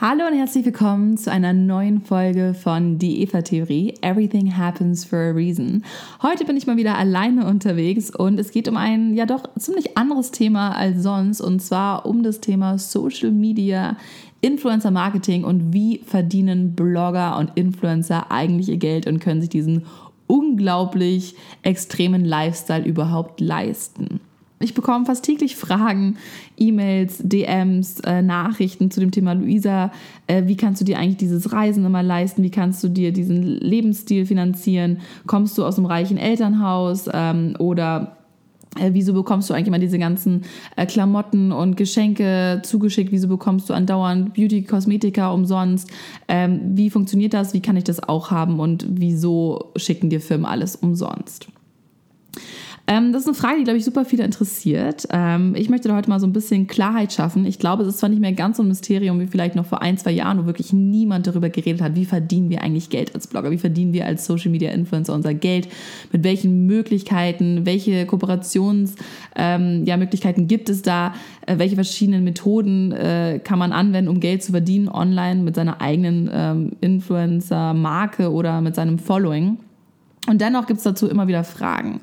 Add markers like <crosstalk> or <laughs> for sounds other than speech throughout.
Hallo und herzlich willkommen zu einer neuen Folge von Die Eva-Theorie. Everything happens for a reason. Heute bin ich mal wieder alleine unterwegs und es geht um ein ja doch ziemlich anderes Thema als sonst und zwar um das Thema Social Media, Influencer Marketing und wie verdienen Blogger und Influencer eigentlich ihr Geld und können sich diesen unglaublich extremen Lifestyle überhaupt leisten. Ich bekomme fast täglich Fragen, E-Mails, DMs, äh, Nachrichten zu dem Thema Luisa. Äh, wie kannst du dir eigentlich dieses Reisen immer leisten? Wie kannst du dir diesen Lebensstil finanzieren? Kommst du aus einem reichen Elternhaus ähm, oder äh, wieso bekommst du eigentlich immer diese ganzen äh, Klamotten und Geschenke zugeschickt? Wieso bekommst du andauernd Beauty, Kosmetika umsonst? Ähm, wie funktioniert das? Wie kann ich das auch haben? Und wieso schicken dir Firmen alles umsonst? Ähm, das ist eine Frage, die, glaube ich, super viele interessiert. Ähm, ich möchte da heute mal so ein bisschen Klarheit schaffen. Ich glaube, es ist zwar nicht mehr ganz so ein Mysterium wie vielleicht noch vor ein, zwei Jahren, wo wirklich niemand darüber geredet hat, wie verdienen wir eigentlich Geld als Blogger, wie verdienen wir als Social Media Influencer unser Geld, mit welchen Möglichkeiten, welche Kooperationsmöglichkeiten ähm, ja, gibt es da, äh, welche verschiedenen Methoden äh, kann man anwenden, um Geld zu verdienen online mit seiner eigenen ähm, Influencer-Marke oder mit seinem Following. Und dennoch gibt es dazu immer wieder Fragen.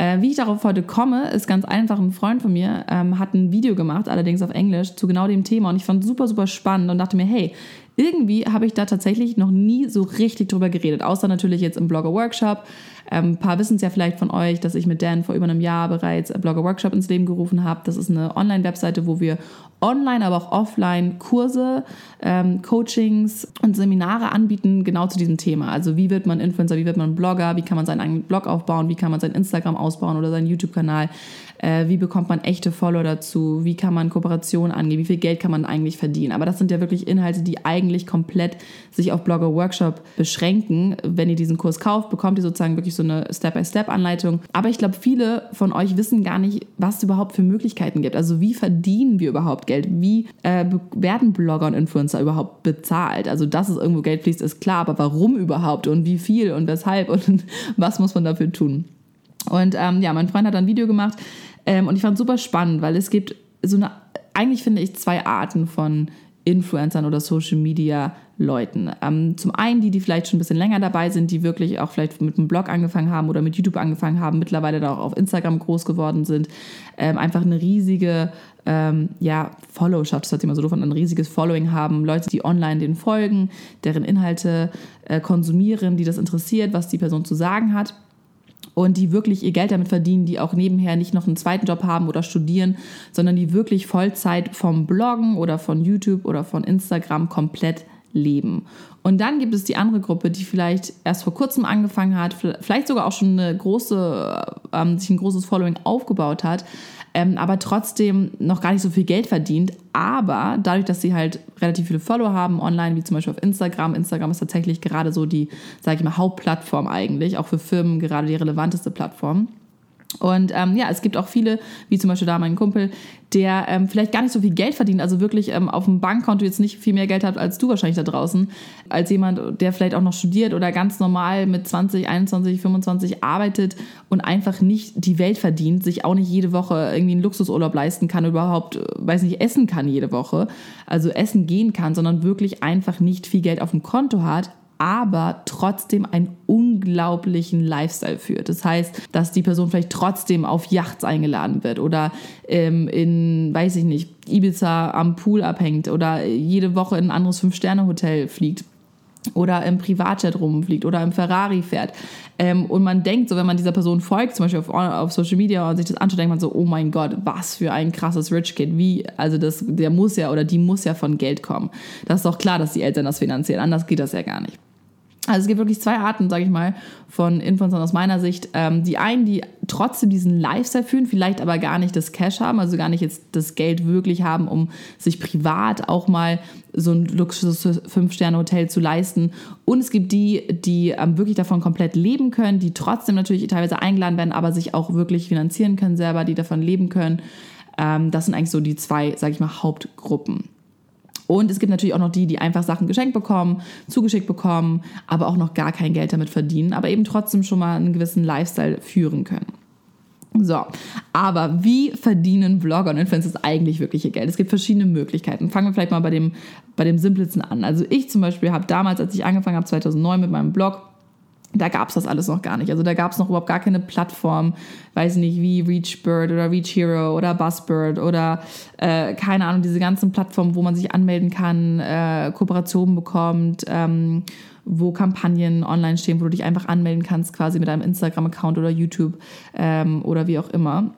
Äh, wie ich darauf heute komme, ist ganz einfach. Ein Freund von mir ähm, hat ein Video gemacht, allerdings auf Englisch, zu genau dem Thema. Und ich fand es super, super spannend und dachte mir, hey, irgendwie habe ich da tatsächlich noch nie so richtig drüber geredet, außer natürlich jetzt im Blogger-Workshop. Ähm, ein paar wissen es ja vielleicht von euch, dass ich mit Dan vor über einem Jahr bereits Blogger Workshop ins Leben gerufen habe. Das ist eine Online-Webseite, wo wir online, aber auch offline Kurse, ähm, Coachings und Seminare anbieten, genau zu diesem Thema. Also wie wird man Influencer, wie wird man Blogger, wie kann man seinen eigenen Blog aufbauen, wie kann man sein Instagram ausbauen oder seinen YouTube-Kanal, äh, wie bekommt man echte Follower dazu, wie kann man Kooperationen angehen, wie viel Geld kann man eigentlich verdienen. Aber das sind ja wirklich Inhalte, die eigentlich komplett sich auf Blogger Workshop beschränken. Wenn ihr diesen Kurs kauft, bekommt ihr sozusagen wirklich so eine Step-by-Step-Anleitung. Aber ich glaube, viele von euch wissen gar nicht, was es überhaupt für Möglichkeiten gibt. Also wie verdienen wir überhaupt Geld? Wie äh, werden Blogger und Influencer überhaupt bezahlt? Also dass es irgendwo Geld fließt, ist klar, aber warum überhaupt und wie viel und weshalb <laughs> und was muss man dafür tun? Und ähm, ja, mein Freund hat ein Video gemacht ähm, und ich fand es super spannend, weil es gibt so eine, eigentlich finde ich zwei Arten von Influencern oder Social Media Leuten. Ähm, zum einen die, die vielleicht schon ein bisschen länger dabei sind, die wirklich auch vielleicht mit einem Blog angefangen haben oder mit YouTube angefangen haben, mittlerweile da auch auf Instagram groß geworden sind, ähm, einfach eine riesige ähm, ja, Followschaft, das hat sich immer so davon ein riesiges Following haben, Leute, die online den folgen, deren Inhalte äh, konsumieren, die das interessiert, was die Person zu sagen hat und die wirklich ihr Geld damit verdienen, die auch nebenher nicht noch einen zweiten Job haben oder studieren, sondern die wirklich Vollzeit vom Bloggen oder von YouTube oder von Instagram komplett leben. Und dann gibt es die andere Gruppe, die vielleicht erst vor kurzem angefangen hat, vielleicht sogar auch schon eine große, ähm, sich ein großes Following aufgebaut hat, ähm, aber trotzdem noch gar nicht so viel Geld verdient. Aber dadurch, dass sie halt relativ viele Follower haben online, wie zum Beispiel auf Instagram, Instagram ist tatsächlich gerade so die, sage ich mal, Hauptplattform eigentlich, auch für Firmen gerade die relevanteste Plattform und ähm, ja, es gibt auch viele, wie zum Beispiel da mein Kumpel, der ähm, vielleicht gar nicht so viel Geld verdient, also wirklich ähm, auf dem Bankkonto jetzt nicht viel mehr Geld hat als du wahrscheinlich da draußen, als jemand, der vielleicht auch noch studiert oder ganz normal mit 20, 21, 25 arbeitet und einfach nicht die Welt verdient, sich auch nicht jede Woche irgendwie einen Luxusurlaub leisten kann, überhaupt, äh, weiß nicht, essen kann jede Woche, also essen gehen kann, sondern wirklich einfach nicht viel Geld auf dem Konto hat, aber trotzdem einen unglaublichen Lifestyle führt. Das heißt, dass die Person vielleicht trotzdem auf Yachts eingeladen wird oder ähm, in, weiß ich nicht, Ibiza am Pool abhängt oder jede Woche in ein anderes Fünf-Sterne-Hotel fliegt oder im Privatjet rumfliegt oder im Ferrari fährt. Ähm, und man denkt so, wenn man dieser Person folgt, zum Beispiel auf, auf Social Media und sich das anschaut, denkt man so, oh mein Gott, was für ein krasses Rich Kid. Wie, also das, der muss ja oder die muss ja von Geld kommen. Das ist doch klar, dass die Eltern das finanzieren. Anders geht das ja gar nicht. Also es gibt wirklich zwei Arten, sage ich mal, von Influencern aus meiner Sicht. Ähm, die einen, die trotzdem diesen Lifestyle führen, vielleicht aber gar nicht das Cash haben, also gar nicht jetzt das Geld wirklich haben, um sich privat auch mal so ein Luxus Fünf-Sterne-Hotel zu leisten. Und es gibt die, die ähm, wirklich davon komplett leben können, die trotzdem natürlich teilweise eingeladen werden, aber sich auch wirklich finanzieren können selber, die davon leben können. Ähm, das sind eigentlich so die zwei, sage ich mal, Hauptgruppen. Und es gibt natürlich auch noch die, die einfach Sachen geschenkt bekommen, zugeschickt bekommen, aber auch noch gar kein Geld damit verdienen, aber eben trotzdem schon mal einen gewissen Lifestyle führen können. So, aber wie verdienen Blogger und Influencers eigentlich wirklich ihr Geld? Es gibt verschiedene Möglichkeiten. Fangen wir vielleicht mal bei dem, bei dem simpelsten an. Also ich zum Beispiel habe damals, als ich angefangen habe, 2009 mit meinem Blog, da gab es das alles noch gar nicht. Also da gab es noch überhaupt gar keine Plattform, weiß nicht, wie ReachBird oder ReachHero oder Buzzbird oder äh, keine Ahnung, diese ganzen Plattformen, wo man sich anmelden kann, äh, Kooperationen bekommt, ähm, wo Kampagnen online stehen, wo du dich einfach anmelden kannst, quasi mit einem Instagram-Account oder YouTube ähm, oder wie auch immer.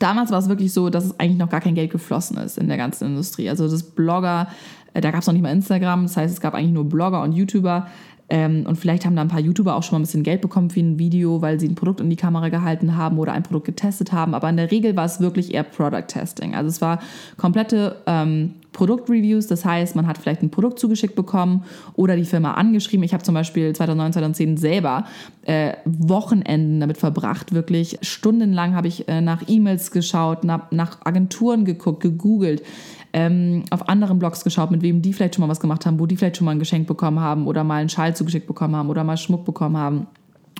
Damals war es wirklich so, dass es eigentlich noch gar kein Geld geflossen ist in der ganzen Industrie. Also das Blogger, äh, da gab es noch nicht mal Instagram, das heißt, es gab eigentlich nur Blogger und YouTuber, ähm, und vielleicht haben da ein paar YouTuber auch schon mal ein bisschen Geld bekommen für ein Video, weil sie ein Produkt in die Kamera gehalten haben oder ein Produkt getestet haben. Aber in der Regel war es wirklich eher Product Testing. Also es war komplette ähm, Produktreviews. Das heißt, man hat vielleicht ein Produkt zugeschickt bekommen oder die Firma angeschrieben. Ich habe zum Beispiel 2009, 2010 selber äh, Wochenenden damit verbracht. Wirklich stundenlang habe ich äh, nach E-Mails geschaut, nach, nach Agenturen geguckt, gegoogelt ähm, auf anderen Blogs geschaut, mit wem die vielleicht schon mal was gemacht haben, wo die vielleicht schon mal ein Geschenk bekommen haben oder mal einen Schal zugeschickt bekommen haben oder mal Schmuck bekommen haben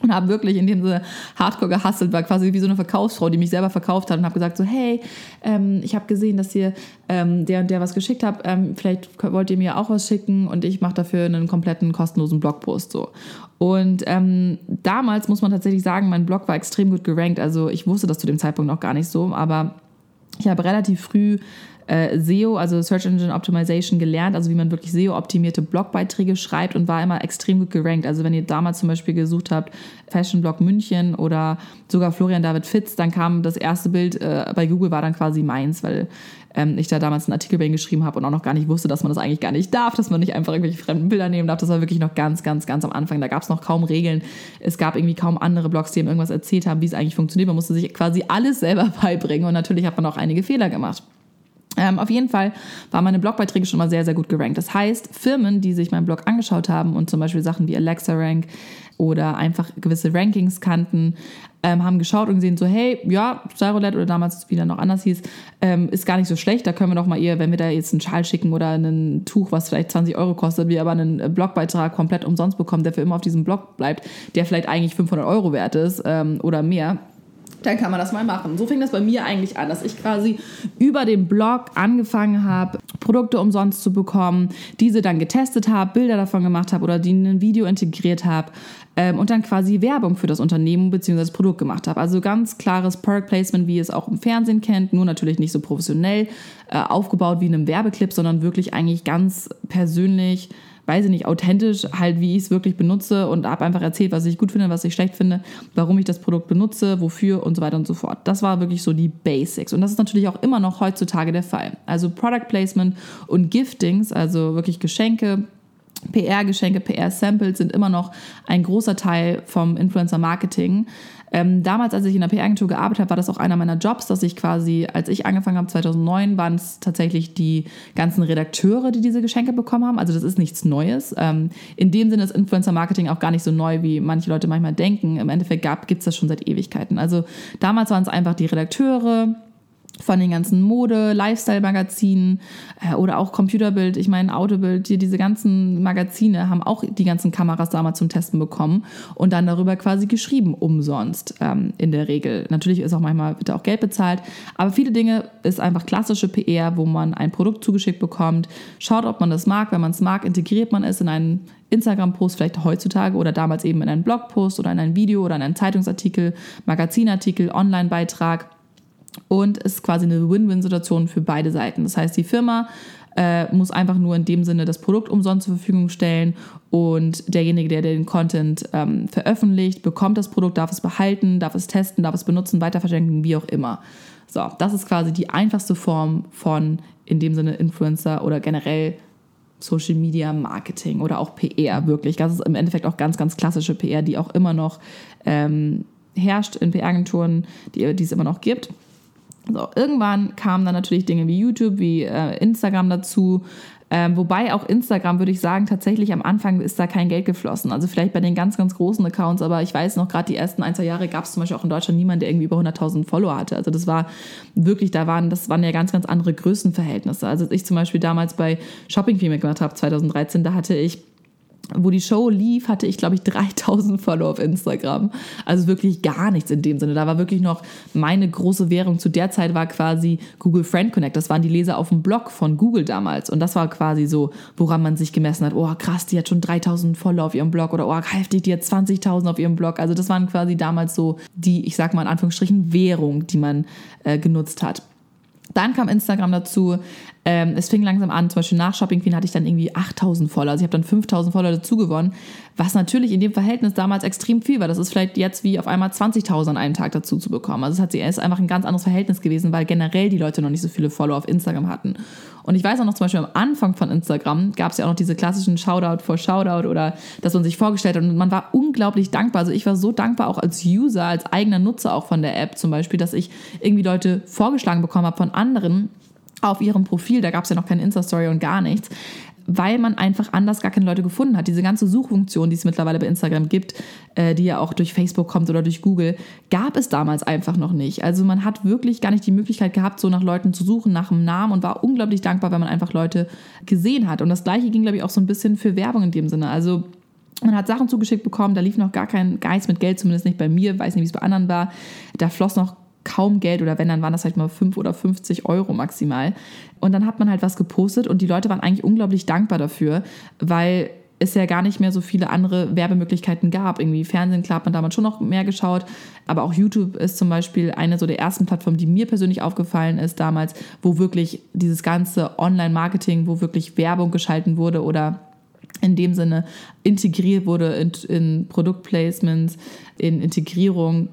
und habe wirklich in dem Sinne hardcore gehustelt, war quasi wie so eine Verkaufsfrau, die mich selber verkauft hat und habe gesagt so, hey, ähm, ich habe gesehen, dass ihr ähm, der und der was geschickt habt, ähm, vielleicht wollt ihr mir auch was schicken und ich mache dafür einen kompletten kostenlosen Blogpost so. Und ähm, damals muss man tatsächlich sagen, mein Blog war extrem gut gerankt, also ich wusste das zu dem Zeitpunkt noch gar nicht so, aber ich habe relativ früh äh, SEO, also Search Engine Optimization, gelernt, also wie man wirklich SEO-optimierte Blogbeiträge schreibt und war immer extrem gut gerankt. Also wenn ihr damals zum Beispiel gesucht habt, Fashion Blog München oder sogar Florian David Fitz, dann kam das erste Bild äh, bei Google war dann quasi meins, weil ähm, ich da damals einen Artikel bei ihm geschrieben habe und auch noch gar nicht wusste, dass man das eigentlich gar nicht darf, dass man nicht einfach irgendwelche fremden Bilder nehmen darf. Das war wirklich noch ganz, ganz, ganz am Anfang. Da gab es noch kaum Regeln. Es gab irgendwie kaum andere Blogs, die ihm irgendwas erzählt haben, wie es eigentlich funktioniert. Man musste sich quasi alles selber <laughs> beibringen und natürlich hat man auch einige Fehler gemacht. Ähm, auf jeden Fall waren meine Blogbeiträge schon mal sehr, sehr gut gerankt. Das heißt, Firmen, die sich meinen Blog angeschaut haben und zum Beispiel Sachen wie Alexa Rank oder einfach gewisse Rankings kannten, ähm, haben geschaut und gesehen so, hey, ja, Styrolet oder damals wieder noch anders hieß, ähm, ist gar nicht so schlecht. Da können wir doch mal eher, wenn wir da jetzt einen Schal schicken oder ein Tuch, was vielleicht 20 Euro kostet, wir aber einen Blogbeitrag komplett umsonst bekommen, der für immer auf diesem Blog bleibt, der vielleicht eigentlich 500 Euro wert ist ähm, oder mehr dann kann man das mal machen. So fing das bei mir eigentlich an, dass ich quasi über den Blog angefangen habe, Produkte umsonst zu bekommen, diese dann getestet habe, Bilder davon gemacht habe oder die in ein Video integriert habe ähm, und dann quasi Werbung für das Unternehmen bzw. das Produkt gemacht habe. Also ganz klares Product Placement, wie ihr es auch im Fernsehen kennt, nur natürlich nicht so professionell äh, aufgebaut wie in einem Werbeclip, sondern wirklich eigentlich ganz persönlich weiß ich nicht, authentisch halt, wie ich es wirklich benutze und habe einfach erzählt, was ich gut finde, was ich schlecht finde, warum ich das Produkt benutze, wofür und so weiter und so fort. Das war wirklich so die Basics. Und das ist natürlich auch immer noch heutzutage der Fall. Also Product Placement und Giftings, also wirklich Geschenke, PR-Geschenke, PR-Samples sind immer noch ein großer Teil vom Influencer-Marketing. Ähm, damals, als ich in der PR-Agentur gearbeitet habe, war das auch einer meiner Jobs, dass ich quasi, als ich angefangen habe, 2009, waren es tatsächlich die ganzen Redakteure, die diese Geschenke bekommen haben. Also das ist nichts Neues. Ähm, in dem Sinne ist Influencer-Marketing auch gar nicht so neu, wie manche Leute manchmal denken. Im Endeffekt gibt es das schon seit Ewigkeiten. Also damals waren es einfach die Redakteure, von den ganzen Mode, Lifestyle-Magazinen äh, oder auch Computerbild, ich meine Autobild, die, diese ganzen Magazine haben auch die ganzen Kameras damals zum Testen bekommen und dann darüber quasi geschrieben, umsonst ähm, in der Regel. Natürlich ist auch manchmal bitte auch Geld bezahlt, aber viele Dinge ist einfach klassische PR, wo man ein Produkt zugeschickt bekommt, schaut, ob man das mag, wenn man es mag, integriert man es in einen Instagram-Post vielleicht heutzutage oder damals eben in einen Blogpost oder in ein Video oder in einen Zeitungsartikel, Magazinartikel, Online-Beitrag und es ist quasi eine Win-Win-Situation für beide Seiten. Das heißt, die Firma äh, muss einfach nur in dem Sinne das Produkt umsonst zur Verfügung stellen und derjenige, der den Content ähm, veröffentlicht, bekommt das Produkt, darf es behalten, darf es testen, darf es benutzen, weiter verschenken, wie auch immer. So, das ist quasi die einfachste Form von in dem Sinne Influencer oder generell Social Media Marketing oder auch PR wirklich. Das ist im Endeffekt auch ganz, ganz klassische PR, die auch immer noch ähm, herrscht in PR-Agenturen, die, die es immer noch gibt. So, irgendwann kamen dann natürlich Dinge wie YouTube, wie äh, Instagram dazu. Ähm, wobei auch Instagram, würde ich sagen, tatsächlich am Anfang ist da kein Geld geflossen. Also vielleicht bei den ganz, ganz großen Accounts, aber ich weiß noch, gerade die ersten ein, zwei Jahre gab es zum Beispiel auch in Deutschland niemanden, der irgendwie über 100.000 Follower hatte. Also das war wirklich, da waren, das waren ja ganz, ganz andere Größenverhältnisse. Also als ich zum Beispiel damals bei Shopping Female gemacht habe, 2013, da hatte ich wo die Show lief, hatte ich, glaube ich, <laughs> 3000 Follower auf Instagram. Also wirklich gar nichts in dem Sinne. Da war wirklich noch meine große Währung zu der Zeit war quasi Google Friend Connect. Das waren die Leser auf dem Blog von Google damals. Und das war quasi so, woran man sich gemessen hat. Oh, krass, die hat schon 3000 Follower auf ihrem Blog. Oder oh, heftig, die hat 20.000 auf ihrem Blog. Also das waren quasi damals so die, ich sag mal in Anführungsstrichen, Währung, die man äh, genutzt hat. Dann kam Instagram dazu. Ähm, es fing langsam an, zum Beispiel nach Shopping Queen hatte ich dann irgendwie 8000 Follower. Also ich habe dann 5000 Follower dazu gewonnen, was natürlich in dem Verhältnis damals extrem viel war. Das ist vielleicht jetzt wie auf einmal 20.000 an einem Tag dazu zu bekommen. Also es hat, ist einfach ein ganz anderes Verhältnis gewesen, weil generell die Leute noch nicht so viele Follower auf Instagram hatten. Und ich weiß auch noch zum Beispiel am Anfang von Instagram gab es ja auch noch diese klassischen Shoutout for Shoutout oder dass man sich vorgestellt hat und man war unglaublich dankbar. Also ich war so dankbar auch als User, als eigener Nutzer auch von der App zum Beispiel, dass ich irgendwie Leute vorgeschlagen bekommen habe von anderen, auf ihrem Profil, da gab es ja noch keine Insta-Story und gar nichts, weil man einfach anders gar keine Leute gefunden hat. Diese ganze Suchfunktion, die es mittlerweile bei Instagram gibt, äh, die ja auch durch Facebook kommt oder durch Google, gab es damals einfach noch nicht. Also man hat wirklich gar nicht die Möglichkeit gehabt, so nach Leuten zu suchen, nach einem Namen und war unglaublich dankbar, wenn man einfach Leute gesehen hat. Und das gleiche ging, glaube ich, auch so ein bisschen für Werbung in dem Sinne. Also man hat Sachen zugeschickt bekommen, da lief noch gar kein Geist mit Geld, zumindest nicht bei mir, weiß nicht, wie es bei anderen war. Da floss noch kaum Geld oder wenn, dann waren das vielleicht mal 5 oder 50 Euro maximal. Und dann hat man halt was gepostet und die Leute waren eigentlich unglaublich dankbar dafür, weil es ja gar nicht mehr so viele andere Werbemöglichkeiten gab. Irgendwie Fernsehen, klar, hat man damals schon noch mehr geschaut, aber auch YouTube ist zum Beispiel eine so der ersten Plattformen, die mir persönlich aufgefallen ist damals, wo wirklich dieses ganze Online-Marketing, wo wirklich Werbung geschalten wurde oder in dem Sinne integriert wurde in, in Produktplacements, in Integrierung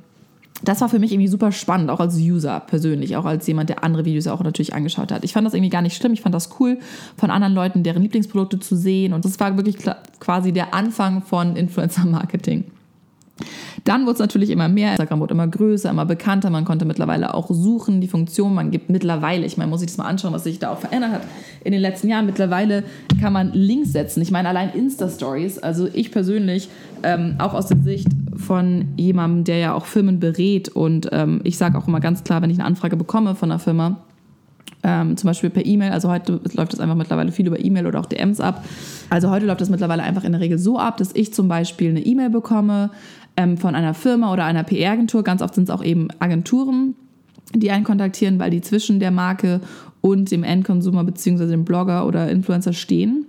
das war für mich irgendwie super spannend, auch als User persönlich, auch als jemand, der andere Videos auch natürlich angeschaut hat. Ich fand das irgendwie gar nicht schlimm. Ich fand das cool, von anderen Leuten deren Lieblingsprodukte zu sehen. Und das war wirklich quasi der Anfang von Influencer-Marketing. Dann wurde es natürlich immer mehr. Instagram wurde immer größer, immer bekannter. Man konnte mittlerweile auch suchen, die Funktion. Man gibt mittlerweile, ich meine, muss ich das mal anschauen, was sich da auch verändert hat in den letzten Jahren. Mittlerweile kann man Links setzen. Ich meine, allein Insta-Stories. Also ich persönlich, ähm, auch aus der Sicht von jemandem, der ja auch Firmen berät. Und ähm, ich sage auch immer ganz klar, wenn ich eine Anfrage bekomme von einer Firma, ähm, zum Beispiel per E-Mail. Also heute läuft das einfach mittlerweile viel über E-Mail oder auch DMs ab. Also heute läuft das mittlerweile einfach in der Regel so ab, dass ich zum Beispiel eine E-Mail bekomme ähm, von einer Firma oder einer PR-Agentur. Ganz oft sind es auch eben Agenturen, die einen kontaktieren, weil die zwischen der Marke und dem Endkonsumer bzw. dem Blogger oder Influencer stehen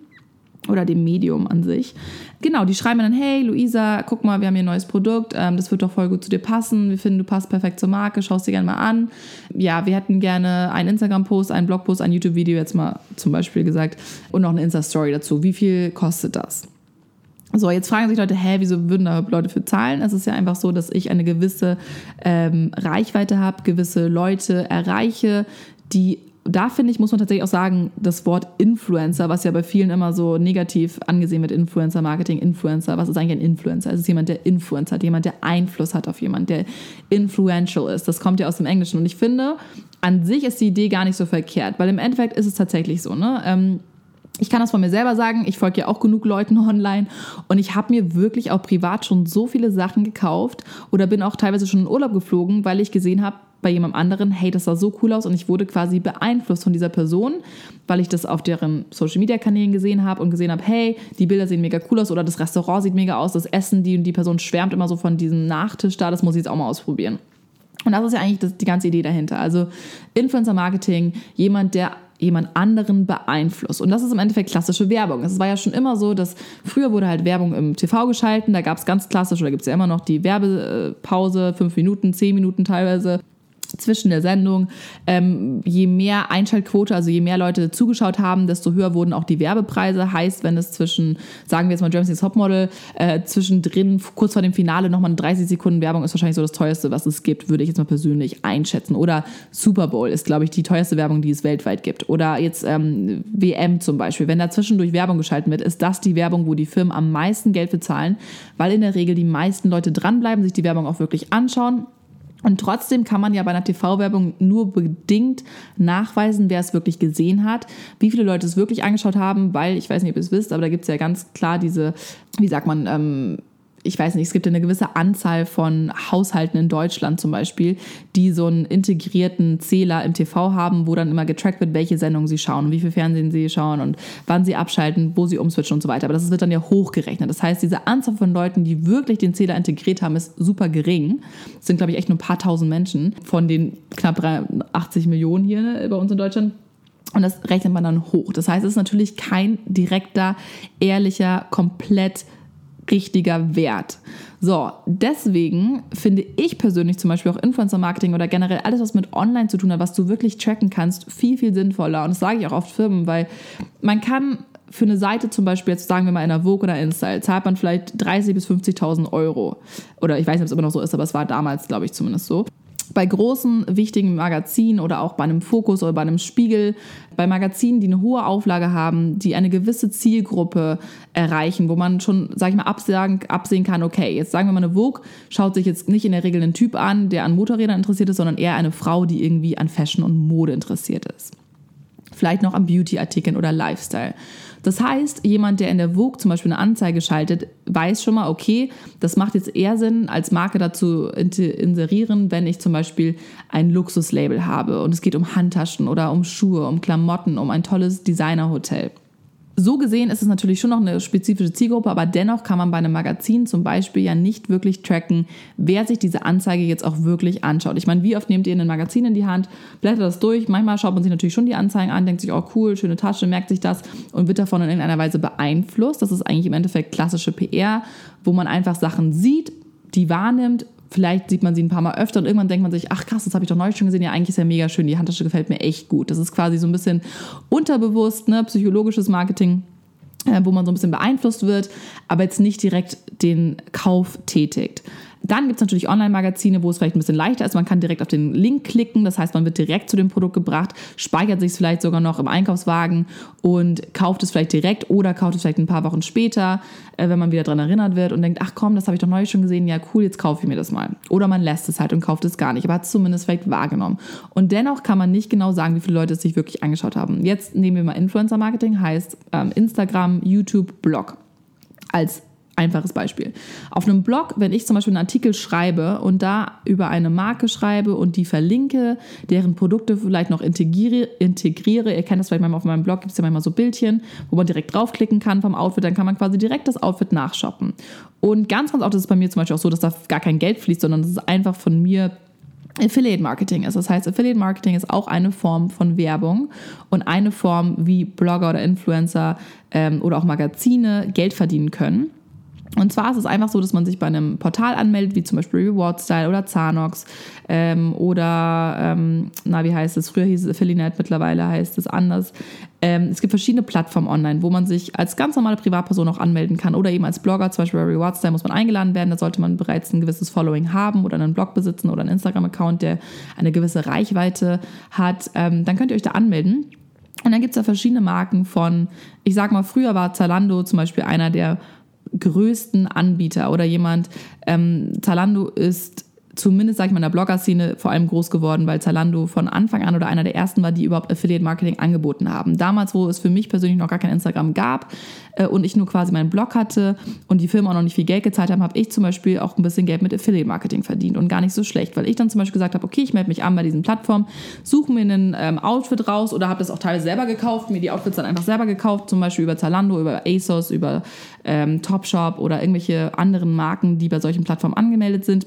oder dem Medium an sich. Genau, die schreiben dann, hey Luisa, guck mal, wir haben hier ein neues Produkt, ähm, das wird doch voll gut zu dir passen, wir finden, du passt perfekt zur Marke, schaust dir gerne mal an. Ja, wir hätten gerne einen Instagram-Post, einen Blog-Post, ein YouTube-Video, jetzt mal zum Beispiel gesagt, und noch eine Insta-Story dazu. Wie viel kostet das? So, jetzt fragen sich Leute, hä, wieso würden da Leute für zahlen? Es ist ja einfach so, dass ich eine gewisse ähm, Reichweite habe, gewisse Leute erreiche, die da finde ich, muss man tatsächlich auch sagen, das Wort Influencer, was ja bei vielen immer so negativ angesehen wird, Influencer, Marketing, Influencer, was ist eigentlich ein Influencer? Es ist jemand, der Influencer hat, jemand, der Einfluss hat auf jemanden, der influential ist. Das kommt ja aus dem Englischen. Und ich finde, an sich ist die Idee gar nicht so verkehrt, weil im Endeffekt ist es tatsächlich so, ne? Ähm, ich kann das von mir selber sagen, ich folge ja auch genug Leuten <laughs> online und ich habe mir wirklich auch privat schon so viele Sachen gekauft oder bin auch teilweise schon in Urlaub geflogen, weil ich gesehen habe bei jemand anderen, hey, das sah so cool aus und ich wurde quasi beeinflusst von dieser Person, weil ich das auf deren Social Media Kanälen gesehen habe und gesehen habe, hey, die Bilder sehen mega cool aus oder das Restaurant sieht mega aus, das Essen, die und die Person schwärmt immer so von diesem Nachtisch da, das muss ich jetzt auch mal ausprobieren. Und das ist ja eigentlich die ganze Idee dahinter. Also Influencer Marketing, jemand, der jemand anderen beeinflusst. Und das ist im Endeffekt klassische Werbung. Es war ja schon immer so, dass früher wurde halt Werbung im TV geschalten. Da gab es ganz klassisch, oder gibt es ja immer noch die Werbepause, fünf Minuten, zehn Minuten teilweise zwischen der Sendung. Ähm, je mehr Einschaltquote, also je mehr Leute zugeschaut haben, desto höher wurden auch die Werbepreise. Heißt, wenn es zwischen, sagen wir jetzt mal Germany's Topmodel, äh, zwischendrin, kurz vor dem Finale, nochmal eine 30 Sekunden Werbung ist wahrscheinlich so das teuerste, was es gibt, würde ich jetzt mal persönlich einschätzen. Oder Super Bowl ist, glaube ich, die teuerste Werbung, die es weltweit gibt. Oder jetzt ähm, WM zum Beispiel. Wenn da zwischendurch Werbung geschalten wird, ist das die Werbung, wo die Firmen am meisten Geld bezahlen, weil in der Regel die meisten Leute dranbleiben, sich die Werbung auch wirklich anschauen und trotzdem kann man ja bei einer TV-Werbung nur bedingt nachweisen, wer es wirklich gesehen hat, wie viele Leute es wirklich angeschaut haben, weil ich weiß nicht, ob ihr es wisst, aber da gibt es ja ganz klar diese, wie sagt man, ähm, ich weiß nicht, es gibt eine gewisse Anzahl von Haushalten in Deutschland zum Beispiel, die so einen integrierten Zähler im TV haben, wo dann immer getrackt wird, welche Sendungen sie schauen und wie viel Fernsehen sie schauen und wann sie abschalten, wo sie umswitchen und so weiter. Aber das wird dann ja hochgerechnet. Das heißt, diese Anzahl von Leuten, die wirklich den Zähler integriert haben, ist super gering. Das sind, glaube ich, echt nur ein paar tausend Menschen von den knapp 80 Millionen hier ne, bei uns in Deutschland. Und das rechnet man dann hoch. Das heißt, es ist natürlich kein direkter, ehrlicher, komplett richtiger Wert. So, deswegen finde ich persönlich zum Beispiel auch Influencer-Marketing oder generell alles, was mit Online zu tun hat, was du wirklich tracken kannst, viel, viel sinnvoller. Und das sage ich auch oft Firmen, weil man kann für eine Seite zum Beispiel, jetzt sagen wir mal in der Vogue oder InStyle, zahlt man vielleicht 30.000 bis 50.000 Euro. Oder ich weiß nicht, ob es immer noch so ist, aber es war damals, glaube ich, zumindest so bei großen, wichtigen Magazinen oder auch bei einem Fokus oder bei einem Spiegel, bei Magazinen, die eine hohe Auflage haben, die eine gewisse Zielgruppe erreichen, wo man schon, sag ich mal, absagen, absehen kann, okay, jetzt sagen wir mal eine Vogue, schaut sich jetzt nicht in der Regel einen Typ an, der an Motorrädern interessiert ist, sondern eher eine Frau, die irgendwie an Fashion und Mode interessiert ist. Vielleicht noch an Beauty-Artikeln oder Lifestyle. Das heißt, jemand, der in der Vogue zum Beispiel eine Anzeige schaltet, weiß schon mal, okay, das macht jetzt eher Sinn, als Marke dazu inserieren, wenn ich zum Beispiel ein Luxuslabel habe. Und es geht um Handtaschen oder um Schuhe, um Klamotten, um ein tolles Designerhotel so gesehen ist es natürlich schon noch eine spezifische Zielgruppe, aber dennoch kann man bei einem Magazin zum Beispiel ja nicht wirklich tracken, wer sich diese Anzeige jetzt auch wirklich anschaut. Ich meine, wie oft nehmt ihr ein Magazin in die Hand, blättert das durch, manchmal schaut man sich natürlich schon die Anzeigen an, denkt sich, oh cool, schöne Tasche, merkt sich das und wird davon in irgendeiner Weise beeinflusst. Das ist eigentlich im Endeffekt klassische PR, wo man einfach Sachen sieht, die wahrnimmt, vielleicht sieht man sie ein paar Mal öfter und irgendwann denkt man sich, ach krass, das habe ich doch neulich schon gesehen. Ja, eigentlich ist ja mega schön. Die Handtasche gefällt mir echt gut. Das ist quasi so ein bisschen unterbewusst, ne, psychologisches Marketing äh, wo man so ein bisschen beeinflusst wird, aber jetzt nicht direkt den Kauf tätigt. Dann gibt es natürlich Online-Magazine, wo es vielleicht ein bisschen leichter ist. Man kann direkt auf den Link klicken, das heißt, man wird direkt zu dem Produkt gebracht, speichert sich es vielleicht sogar noch im Einkaufswagen und kauft es vielleicht direkt oder kauft es vielleicht ein paar Wochen später, äh, wenn man wieder daran erinnert wird und denkt, ach komm, das habe ich doch neulich schon gesehen, ja cool, jetzt kaufe ich mir das mal. Oder man lässt es halt und kauft es gar nicht, aber hat es zumindest vielleicht wahrgenommen. Und dennoch kann man nicht genau sagen, wie viele Leute es sich wirklich angeschaut haben. Jetzt nehmen wir mal Influencer-Marketing, heißt ähm, Instagram, YouTube, Blog als Einfaches Beispiel. Auf einem Blog, wenn ich zum Beispiel einen Artikel schreibe und da über eine Marke schreibe und die verlinke, deren Produkte vielleicht noch integriere, integriere ihr kennt das vielleicht manchmal auf meinem Blog, gibt es ja manchmal so Bildchen, wo man direkt draufklicken kann vom Outfit, dann kann man quasi direkt das Outfit nachshoppen. Und ganz, ganz oft ist es bei mir zum Beispiel auch so, dass da gar kein Geld fließt, sondern dass es einfach von mir Affiliate Marketing ist. Das heißt, Affiliate Marketing ist auch eine Form von Werbung und eine Form, wie Blogger oder Influencer ähm, oder auch Magazine Geld verdienen können. Und zwar ist es einfach so, dass man sich bei einem Portal anmeldet, wie zum Beispiel Reward Style oder Zanox ähm, oder, ähm, na, wie heißt es? Früher hieß es Affiliate, mittlerweile heißt es anders. Ähm, es gibt verschiedene Plattformen online, wo man sich als ganz normale Privatperson auch anmelden kann oder eben als Blogger, zum Beispiel bei Reward Style muss man eingeladen werden. Da sollte man bereits ein gewisses Following haben oder einen Blog besitzen oder einen Instagram-Account, der eine gewisse Reichweite hat. Ähm, dann könnt ihr euch da anmelden. Und dann gibt es da verschiedene Marken von, ich sag mal, früher war Zalando zum Beispiel einer der größten Anbieter oder jemand, ähm, Zalando ist zumindest, sage ich mal, in der Blogger-Szene vor allem groß geworden, weil Zalando von Anfang an oder einer der ersten war, die überhaupt Affiliate-Marketing angeboten haben. Damals, wo es für mich persönlich noch gar kein Instagram gab äh, und ich nur quasi meinen Blog hatte und die Firmen auch noch nicht viel Geld gezahlt haben, habe ich zum Beispiel auch ein bisschen Geld mit Affiliate-Marketing verdient und gar nicht so schlecht, weil ich dann zum Beispiel gesagt habe, okay, ich melde mich an bei diesen Plattformen, suche mir einen ähm, Outfit raus oder habe das auch teilweise selber gekauft, mir die Outfits dann einfach selber gekauft, zum Beispiel über Zalando, über ASOS, über ähm, Topshop oder irgendwelche anderen Marken, die bei solchen Plattformen angemeldet sind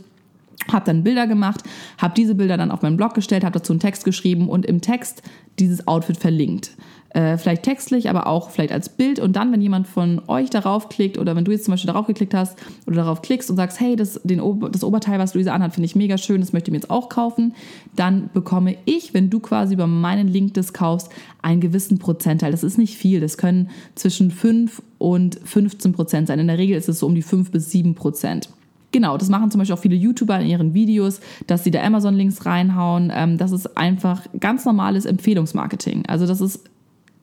habe dann Bilder gemacht, habe diese Bilder dann auf meinen Blog gestellt, habe dazu einen Text geschrieben und im Text dieses Outfit verlinkt. Äh, vielleicht textlich, aber auch vielleicht als Bild. Und dann, wenn jemand von euch darauf klickt oder wenn du jetzt zum Beispiel darauf geklickt hast oder darauf klickst und sagst, hey, das, den, das Oberteil, was Luisa anhat, finde ich mega schön, das möchte ich mir jetzt auch kaufen, dann bekomme ich, wenn du quasi über meinen Link das kaufst, einen gewissen Prozentteil. Das ist nicht viel, das können zwischen 5 und 15 Prozent sein. In der Regel ist es so um die 5 bis 7 Prozent. Genau, das machen zum Beispiel auch viele YouTuber in ihren Videos, dass sie da Amazon-Links reinhauen. Ähm, das ist einfach ganz normales Empfehlungsmarketing. Also das ist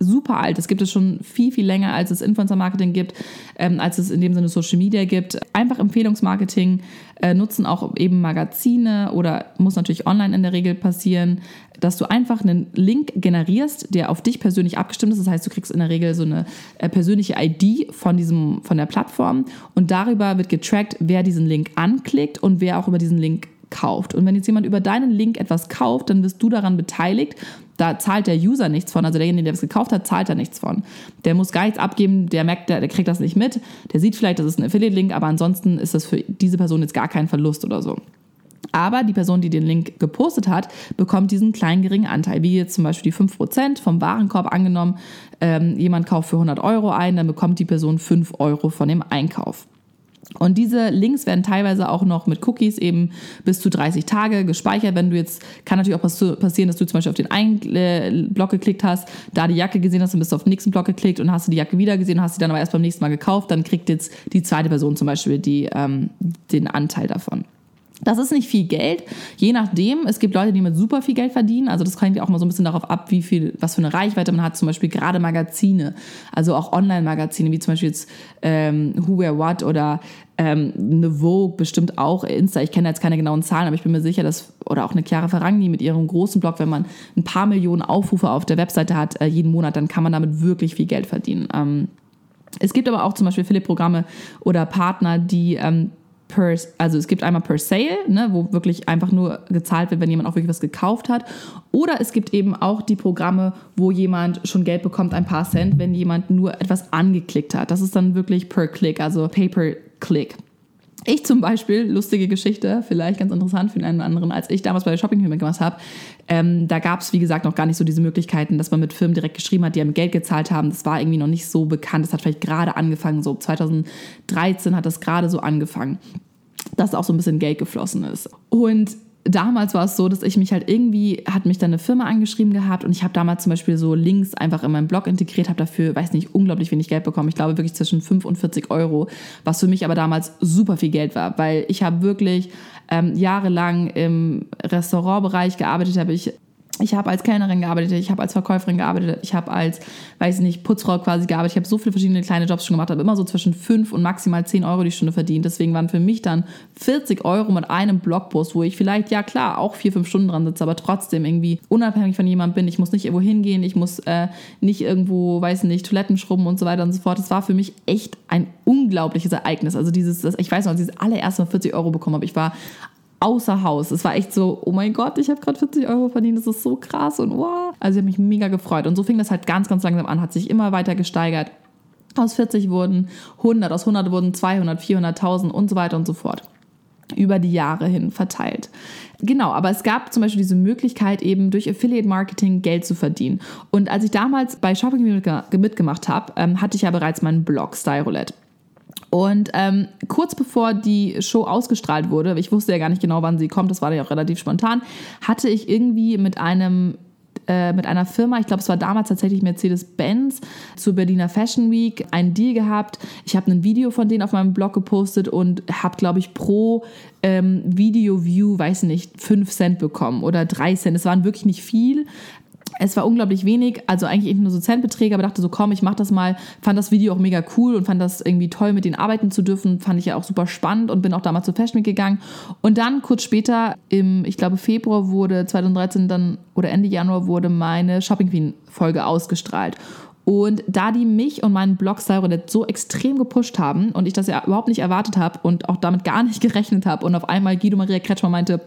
super alt. Das gibt es schon viel, viel länger, als es Influencer-Marketing gibt, ähm, als es in dem Sinne Social Media gibt. Einfach Empfehlungsmarketing äh, nutzen auch eben Magazine oder muss natürlich online in der Regel passieren, dass du einfach einen Link generierst, der auf dich persönlich abgestimmt ist. Das heißt, du kriegst in der Regel so eine äh, persönliche ID von, diesem, von der Plattform und darüber wird getrackt, wer diesen Link anklickt und wer auch über diesen Link kauft. Und wenn jetzt jemand über deinen Link etwas kauft, dann wirst du daran beteiligt. Da zahlt der User nichts von, also derjenige, der es gekauft hat, zahlt da nichts von. Der muss gar nichts abgeben, der merkt, der, der kriegt das nicht mit. Der sieht vielleicht, das ist ein Affiliate-Link, aber ansonsten ist das für diese Person jetzt gar kein Verlust oder so. Aber die Person, die den Link gepostet hat, bekommt diesen kleinen geringen Anteil, wie jetzt zum Beispiel die 5% vom Warenkorb angenommen. Ähm, jemand kauft für 100 Euro ein, dann bekommt die Person 5 Euro von dem Einkauf. Und diese Links werden teilweise auch noch mit Cookies eben bis zu 30 Tage gespeichert. Wenn du jetzt, kann natürlich auch passieren, dass du zum Beispiel auf den einen äh, Block geklickt hast, da die Jacke gesehen hast, dann bist auf den nächsten Block geklickt und hast du die Jacke wieder gesehen und hast sie dann aber erst beim nächsten Mal gekauft, dann kriegt jetzt die zweite Person zum Beispiel die, ähm, den Anteil davon. Das ist nicht viel Geld, je nachdem. Es gibt Leute, die mit super viel Geld verdienen. Also das hängt auch mal so ein bisschen darauf ab, wie viel, was für eine Reichweite man hat. Zum Beispiel gerade Magazine, also auch Online-Magazine, wie zum Beispiel jetzt ähm, Who Wear What oder ähm, Vogue, bestimmt auch Insta. Ich kenne jetzt keine genauen Zahlen, aber ich bin mir sicher, dass oder auch eine Chiara Ferragni mit ihrem großen Blog, wenn man ein paar Millionen Aufrufe auf der Webseite hat äh, jeden Monat, dann kann man damit wirklich viel Geld verdienen. Ähm, es gibt aber auch zum Beispiel Affiliate-Programme oder Partner, die ähm, per, also es gibt einmal per Sale, ne, wo wirklich einfach nur gezahlt wird, wenn jemand auch wirklich was gekauft hat. Oder es gibt eben auch die Programme, wo jemand schon Geld bekommt, ein paar Cent, wenn jemand nur etwas angeklickt hat. Das ist dann wirklich per Click, also Pay per Click. Ich zum Beispiel, lustige Geschichte, vielleicht ganz interessant für den einen oder anderen, als ich damals bei der Shopping mitgemacht habe, ähm, da gab es, wie gesagt, noch gar nicht so diese Möglichkeiten, dass man mit Firmen direkt geschrieben hat, die einem Geld gezahlt haben. Das war irgendwie noch nicht so bekannt. Das hat vielleicht gerade angefangen, so 2013 hat das gerade so angefangen, dass auch so ein bisschen Geld geflossen ist. Und damals war es so, dass ich mich halt irgendwie, hat mich dann eine Firma angeschrieben gehabt und ich habe damals zum Beispiel so Links einfach in meinen Blog integriert, habe dafür, weiß nicht, unglaublich wenig Geld bekommen. Ich glaube wirklich zwischen 5 und 40 Euro, was für mich aber damals super viel Geld war, weil ich habe wirklich ähm, jahrelang im Restaurantbereich gearbeitet, habe ich ich habe als Kellnerin gearbeitet, ich habe als Verkäuferin gearbeitet, ich habe als, weiß nicht, Putzfrau quasi gearbeitet. Ich habe so viele verschiedene kleine Jobs schon gemacht, habe immer so zwischen 5 und maximal 10 Euro die Stunde verdient. Deswegen waren für mich dann 40 Euro mit einem Blogpost, wo ich vielleicht, ja klar, auch 4, 5 Stunden dran sitze, aber trotzdem irgendwie unabhängig von jemandem bin. Ich muss nicht irgendwo hingehen, ich muss äh, nicht irgendwo, weiß nicht, Toiletten schrubben und so weiter und so fort. Das war für mich echt ein unglaubliches Ereignis. Also dieses, ich weiß noch, als ich das allererste Mal 40 Euro bekommen habe, ich war außer Haus. Es war echt so, oh mein Gott, ich habe gerade 40 Euro verdient, das ist so krass und wow. Also ich habe mich mega gefreut. Und so fing das halt ganz, ganz langsam an, hat sich immer weiter gesteigert. Aus 40 wurden 100, aus 100 wurden 200, 400.000 und so weiter und so fort. Über die Jahre hin verteilt. Genau, aber es gab zum Beispiel diese Möglichkeit, eben durch Affiliate Marketing Geld zu verdienen. Und als ich damals bei Shopping mitgemacht habe, ähm, hatte ich ja bereits meinen Blog Style Roulette. Und ähm, kurz bevor die Show ausgestrahlt wurde, ich wusste ja gar nicht genau, wann sie kommt, das war ja auch relativ spontan, hatte ich irgendwie mit einem äh, mit einer Firma, ich glaube, es war damals tatsächlich Mercedes-Benz, zur Berliner Fashion Week einen Deal gehabt. Ich habe ein Video von denen auf meinem Blog gepostet und habe, glaube ich, pro ähm, Video-View, weiß nicht, 5 Cent bekommen oder 3 Cent. Es waren wirklich nicht viel, es war unglaublich wenig, also eigentlich nur so Centbeträge, aber dachte so, komm, ich mach das mal. Fand das Video auch mega cool und fand das irgendwie toll, mit denen arbeiten zu dürfen. Fand ich ja auch super spannend und bin auch damals zur Fashion Week gegangen. Und dann kurz später, im, ich glaube, Februar wurde 2013 dann oder Ende Januar wurde meine Shopping Queen Folge ausgestrahlt. Und da die mich und meinen Blog Styrolet so extrem gepusht haben und ich das ja überhaupt nicht erwartet habe und auch damit gar nicht <laughs> gerechnet habe und auf einmal Guido Maria Kretschmer meinte,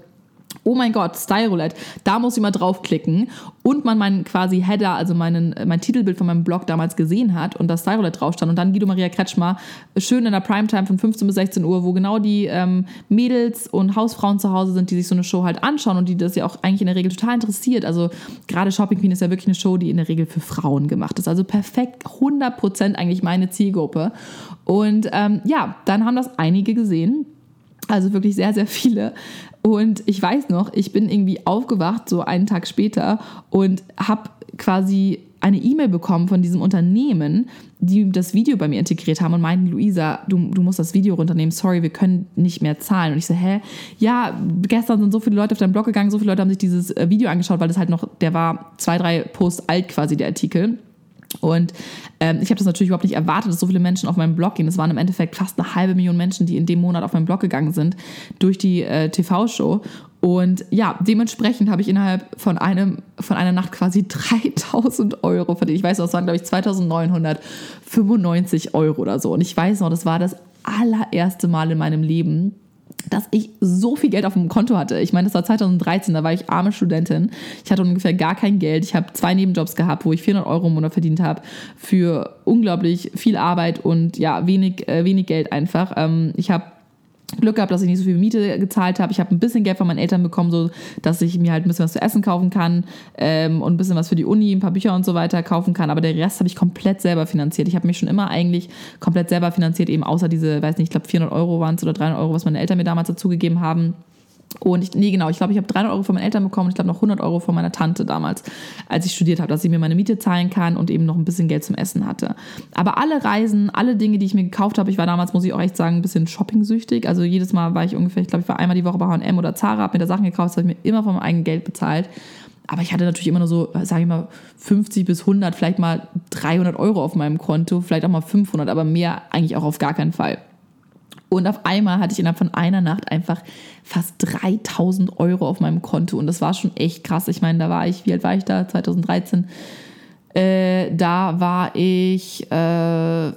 oh mein Gott, Style Roulette, da muss ich mal draufklicken und man meinen quasi Header, also meinen, mein Titelbild von meinem Blog damals gesehen hat und das Style Roulette drauf stand und dann Guido Maria Kretschmer schön in der Primetime von 15 bis 16 Uhr, wo genau die ähm, Mädels und Hausfrauen zu Hause sind, die sich so eine Show halt anschauen und die das ja auch eigentlich in der Regel total interessiert. Also gerade Shopping Queen ist ja wirklich eine Show, die in der Regel für Frauen gemacht ist. Also perfekt, 100% eigentlich meine Zielgruppe. Und ähm, ja, dann haben das einige gesehen. Also wirklich sehr, sehr viele. Und ich weiß noch, ich bin irgendwie aufgewacht, so einen Tag später, und habe quasi eine E-Mail bekommen von diesem Unternehmen, die das Video bei mir integriert haben und meinten, Luisa, du, du musst das Video runternehmen, sorry, wir können nicht mehr zahlen. Und ich so, hä? Ja, gestern sind so viele Leute auf deinen Blog gegangen, so viele Leute haben sich dieses äh, Video angeschaut, weil das halt noch, der war zwei, drei Posts alt quasi, der Artikel. Und ähm, ich habe das natürlich überhaupt nicht erwartet, dass so viele Menschen auf meinem Blog gehen. Es waren im Endeffekt fast eine halbe Million Menschen, die in dem Monat auf meinen Blog gegangen sind durch die äh, TV-Show. Und ja, dementsprechend habe ich innerhalb von, einem, von einer Nacht quasi <laughs> 3000 Euro verdient. Ich weiß noch, es waren, glaube ich, 2995 Euro oder so. Und ich weiß noch, das war das allererste Mal in meinem Leben, dass ich so viel Geld auf dem Konto hatte. Ich meine, das war 2013, da war ich arme Studentin. Ich hatte ungefähr gar kein Geld. Ich habe zwei Nebenjobs gehabt, wo ich 400 Euro im Monat verdient habe für unglaublich viel Arbeit und ja, wenig, äh, wenig Geld einfach. Ähm, ich habe Glück gehabt, dass ich nicht so viel Miete gezahlt habe. Ich habe ein bisschen Geld von meinen Eltern bekommen, so dass ich mir halt ein bisschen was zu essen kaufen kann ähm, und ein bisschen was für die Uni, ein paar Bücher und so weiter kaufen kann. Aber der Rest habe ich komplett selber finanziert. Ich habe mich schon immer eigentlich komplett selber finanziert, eben außer diese, weiß nicht, ich glaube 400 Euro waren es oder 300 Euro, was meine Eltern mir damals dazugegeben haben. Und ich, nee, genau, ich glaube, ich habe 300 Euro von meinen Eltern bekommen und ich glaube noch 100 Euro von meiner Tante damals, als ich studiert habe, dass ich mir meine Miete zahlen kann und eben noch ein bisschen Geld zum Essen hatte. Aber alle Reisen, alle Dinge, die ich mir gekauft habe, ich war damals, muss ich auch echt sagen, ein bisschen shopping-süchtig. Also jedes Mal war ich ungefähr, ich glaube, ich war einmal die Woche bei H&M oder Zara, habe mir da Sachen gekauft, das habe ich mir immer von meinem eigenen Geld bezahlt. Aber ich hatte natürlich immer nur so, sage ich mal, 50 bis 100, vielleicht mal 300 Euro auf meinem Konto, vielleicht auch mal 500, aber mehr eigentlich auch auf gar keinen Fall. Und auf einmal hatte ich innerhalb von einer Nacht einfach fast 3000 Euro auf meinem Konto. Und das war schon echt krass. Ich meine, da war ich, wie alt war ich da? 2013. Äh, da war ich äh,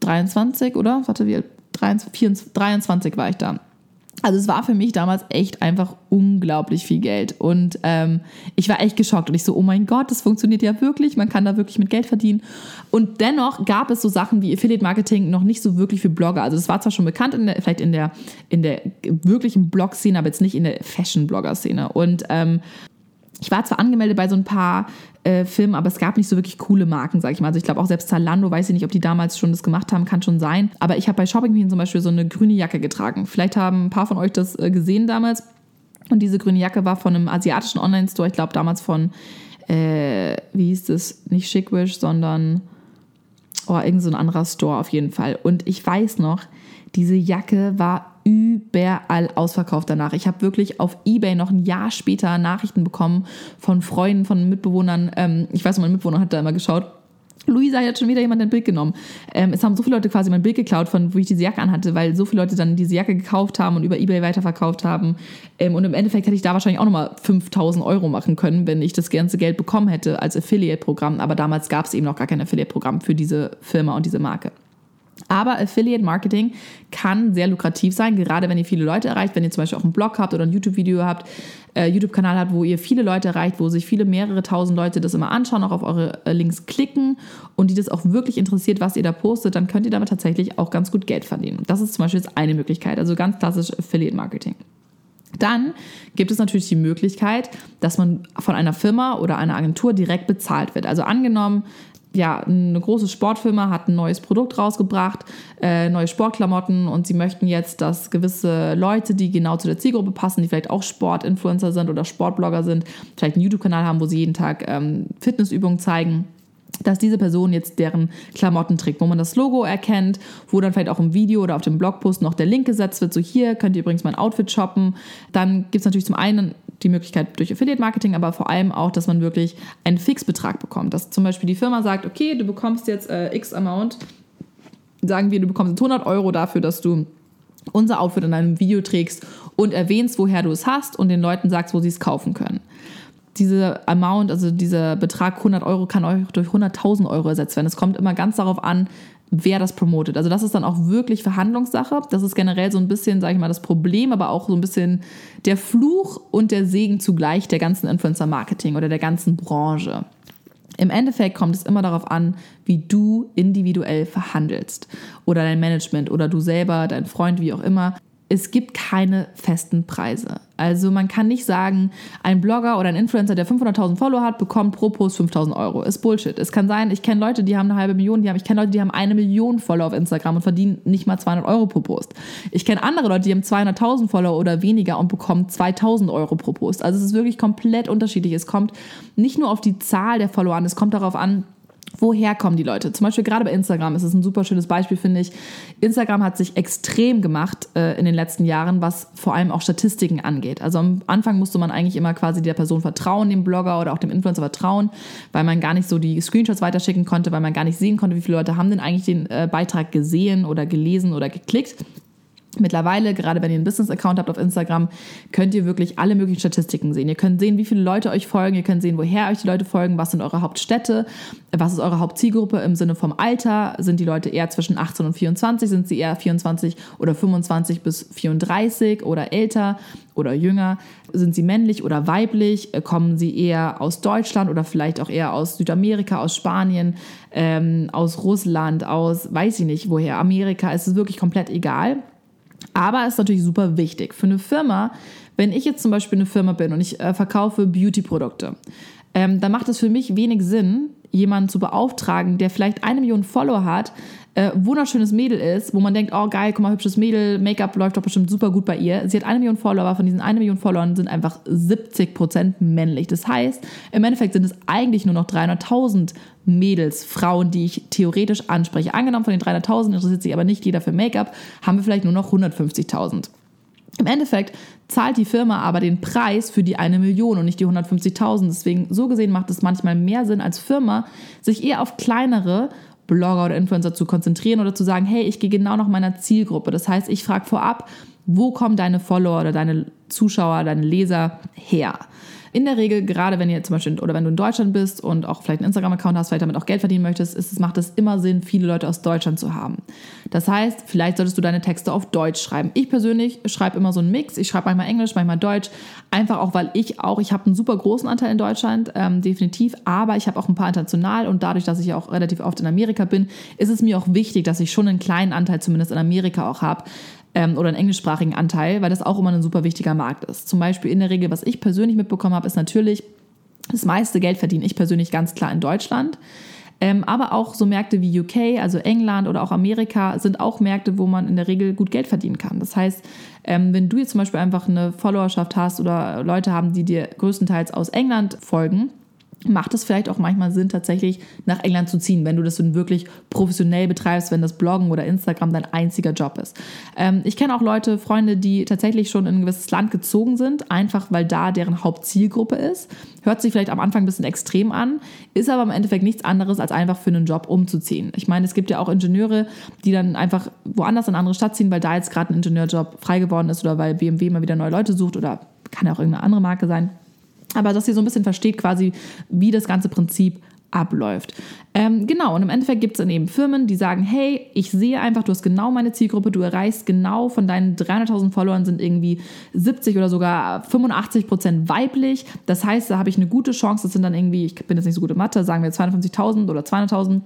23, oder? Warte, wie alt? 23, 23 war ich da. Also es war für mich damals echt einfach unglaublich viel Geld. Und ähm, ich war echt geschockt. Und ich so, oh mein Gott, das funktioniert ja wirklich. Man kann da wirklich mit Geld verdienen. Und dennoch gab es so Sachen wie Affiliate Marketing noch nicht so wirklich für Blogger. Also das war zwar schon bekannt, in der, vielleicht in der, in der wirklichen Blog-Szene, aber jetzt nicht in der Fashion-Blogger-Szene. Und ähm, ich war zwar angemeldet bei so ein paar äh, Filmen, aber es gab nicht so wirklich coole Marken, sag ich mal. Also ich glaube auch selbst Zalando, weiß ich nicht, ob die damals schon das gemacht haben, kann schon sein. Aber ich habe bei Shopping Queen zum Beispiel so eine grüne Jacke getragen. Vielleicht haben ein paar von euch das äh, gesehen damals. Und diese grüne Jacke war von einem asiatischen Online-Store, ich glaube damals von, äh, wie hieß das, nicht Chickwish, sondern oh, irgend so ein anderer Store auf jeden Fall. Und ich weiß noch, diese Jacke war überall ausverkauft danach. Ich habe wirklich auf Ebay noch ein Jahr später Nachrichten bekommen von Freunden, von Mitbewohnern. Ähm, ich weiß, mein Mitbewohner hat da immer geschaut. Luisa hat schon wieder jemand ein Bild genommen. Ähm, es haben so viele Leute quasi mein Bild geklaut, von wo ich diese Jacke anhatte, weil so viele Leute dann diese Jacke gekauft haben und über Ebay weiterverkauft haben. Ähm, und im Endeffekt hätte ich da wahrscheinlich auch nochmal 5000 Euro machen können, wenn ich das ganze Geld bekommen hätte als Affiliate-Programm. Aber damals gab es eben noch gar kein Affiliate-Programm für diese Firma und diese Marke. Aber Affiliate Marketing kann sehr lukrativ sein, gerade wenn ihr viele Leute erreicht, wenn ihr zum Beispiel auch einen Blog habt oder ein YouTube-Video habt, äh, YouTube-Kanal habt, wo ihr viele Leute erreicht, wo sich viele mehrere tausend Leute das immer anschauen, auch auf eure äh, Links klicken und die das auch wirklich interessiert, was ihr da postet, dann könnt ihr damit tatsächlich auch ganz gut Geld verdienen. Das ist zum Beispiel jetzt eine Möglichkeit, also ganz klassisch Affiliate Marketing. Dann gibt es natürlich die Möglichkeit, dass man von einer Firma oder einer Agentur direkt bezahlt wird. Also angenommen, ja, eine große Sportfirma hat ein neues Produkt rausgebracht, äh, neue Sportklamotten und sie möchten jetzt, dass gewisse Leute, die genau zu der Zielgruppe passen, die vielleicht auch Sportinfluencer sind oder Sportblogger sind, vielleicht einen YouTube-Kanal haben, wo sie jeden Tag ähm, Fitnessübungen zeigen dass diese Person jetzt deren Klamotten trägt, wo man das Logo erkennt, wo dann vielleicht auch im Video oder auf dem Blogpost noch der Link gesetzt wird, so hier könnt ihr übrigens mein Outfit shoppen. Dann gibt es natürlich zum einen die Möglichkeit durch Affiliate Marketing, aber vor allem auch, dass man wirklich einen Fixbetrag bekommt. Dass zum Beispiel die Firma sagt, okay, du bekommst jetzt äh, X Amount, sagen wir, du bekommst 100 Euro dafür, dass du unser Outfit in einem Video trägst und erwähnst, woher du es hast und den Leuten sagst, wo sie es kaufen können diese Amount, also dieser Betrag 100 Euro kann euch durch 100.000 Euro ersetzt werden. Es kommt immer ganz darauf an, wer das promotet. Also das ist dann auch wirklich Verhandlungssache. Das ist generell so ein bisschen, sage ich mal, das Problem, aber auch so ein bisschen der Fluch und der Segen zugleich der ganzen Influencer-Marketing oder der ganzen Branche. Im Endeffekt kommt es immer darauf an, wie du individuell verhandelst oder dein Management oder du selber, dein Freund, wie auch immer es gibt keine festen Preise. Also man kann nicht sagen, ein Blogger oder ein Influencer, der 500.000 Follower hat, bekommt pro Post 5.000 Euro. Ist Bullshit. Es kann sein, ich kenne Leute, die haben eine halbe Million, die haben, ich kenne Leute, die haben eine Million Follower auf Instagram und verdienen nicht mal 200 Euro pro Post. Ich kenne andere Leute, die haben 200.000 Follower oder weniger und bekommen 2.000 Euro pro Post. Also es ist wirklich komplett unterschiedlich. Es kommt nicht nur auf die Zahl der Follower an, es kommt darauf an, Woher kommen die Leute? Zum Beispiel gerade bei Instagram ist es ein super schönes Beispiel, finde ich. Instagram hat sich extrem gemacht äh, in den letzten Jahren, was vor allem auch Statistiken angeht. Also am Anfang musste man eigentlich immer quasi der Person vertrauen, dem Blogger oder auch dem Influencer vertrauen, weil man gar nicht so die Screenshots weiterschicken konnte, weil man gar nicht sehen konnte, wie viele Leute haben denn eigentlich den äh, Beitrag gesehen oder gelesen oder geklickt. Mittlerweile, gerade wenn ihr einen Business-Account habt auf Instagram, könnt ihr wirklich alle möglichen Statistiken sehen. Ihr könnt sehen, wie viele Leute euch folgen, ihr könnt sehen, woher euch die Leute folgen, was sind eure Hauptstädte, was ist eure Hauptzielgruppe im Sinne vom Alter. Sind die Leute eher zwischen 18 und 24? Sind sie eher 24 oder 25 bis 34 oder älter oder jünger? Sind sie männlich oder weiblich? Kommen sie eher aus Deutschland oder vielleicht auch eher aus Südamerika, aus Spanien, ähm, aus Russland, aus weiß ich nicht woher, Amerika? Es ist wirklich komplett egal. Aber es ist natürlich super wichtig für eine Firma, wenn ich jetzt zum Beispiel eine Firma bin und ich äh, verkaufe Beauty-Produkte, ähm, dann macht es für mich wenig Sinn, jemanden zu beauftragen, der vielleicht eine Million Follower hat, äh, wunderschönes Mädel ist, wo man denkt, oh geil, guck mal, hübsches Mädel, Make-up läuft doch bestimmt super gut bei ihr. Sie hat eine Million Follower, aber von diesen eine Million Followern sind einfach 70 Prozent männlich. Das heißt, im Endeffekt sind es eigentlich nur noch 300.000 Mädels, Frauen, die ich theoretisch anspreche. Angenommen, von den 300.000 interessiert sich aber nicht jeder für Make-up, haben wir vielleicht nur noch 150.000. Im Endeffekt zahlt die Firma aber den Preis für die eine Million und nicht die 150.000. Deswegen, so gesehen, macht es manchmal mehr Sinn als Firma, sich eher auf kleinere Blogger oder Influencer zu konzentrieren oder zu sagen, hey, ich gehe genau nach meiner Zielgruppe. Das heißt, ich frage vorab, wo kommen deine Follower oder deine Zuschauer, deine Leser her? In der Regel, gerade wenn ihr zum Beispiel oder wenn du in Deutschland bist und auch vielleicht einen Instagram-Account hast, vielleicht damit auch Geld verdienen möchtest, ist macht es immer Sinn, viele Leute aus Deutschland zu haben. Das heißt, vielleicht solltest du deine Texte auf Deutsch schreiben. Ich persönlich schreibe immer so einen Mix. Ich schreibe manchmal Englisch, manchmal Deutsch. Einfach auch, weil ich auch, ich habe einen super großen Anteil in Deutschland, ähm, definitiv, aber ich habe auch ein paar international und dadurch, dass ich auch relativ oft in Amerika bin, ist es mir auch wichtig, dass ich schon einen kleinen Anteil zumindest in Amerika auch habe ähm, oder einen englischsprachigen Anteil, weil das auch immer ein super wichtiger Markt ist. Zum Beispiel in der Regel, was ich persönlich mitbekommen habe, ist natürlich, das meiste Geld verdiene ich persönlich ganz klar in Deutschland. Ähm, aber auch so Märkte wie UK, also England oder auch Amerika, sind auch Märkte, wo man in der Regel gut Geld verdienen kann. Das heißt, ähm, wenn du jetzt zum Beispiel einfach eine Followerschaft hast oder Leute haben, die dir größtenteils aus England folgen, macht es vielleicht auch manchmal Sinn, tatsächlich nach England zu ziehen, wenn du das dann wirklich professionell betreibst, wenn das Bloggen oder Instagram dein einziger Job ist. Ähm, ich kenne auch Leute, Freunde, die tatsächlich schon in ein gewisses Land gezogen sind, einfach weil da deren Hauptzielgruppe ist. Hört sich vielleicht am Anfang ein bisschen extrem an, ist aber im Endeffekt nichts anderes, als einfach für einen Job umzuziehen. Ich meine, es gibt ja auch Ingenieure, die dann einfach woanders in eine andere Stadt ziehen, weil da jetzt gerade ein Ingenieurjob frei geworden ist oder weil BMW mal wieder neue Leute sucht oder kann ja auch irgendeine andere Marke sein. Aber dass ihr so ein bisschen versteht quasi, wie das ganze Prinzip abläuft. Ähm, genau, und im Endeffekt gibt es dann eben Firmen, die sagen, hey, ich sehe einfach, du hast genau meine Zielgruppe, du erreichst genau von deinen 300.000 Followern sind irgendwie 70 oder sogar 85 Prozent weiblich. Das heißt, da habe ich eine gute Chance, das sind dann irgendwie, ich bin jetzt nicht so gut in Mathe, sagen wir 52.000 oder 200.000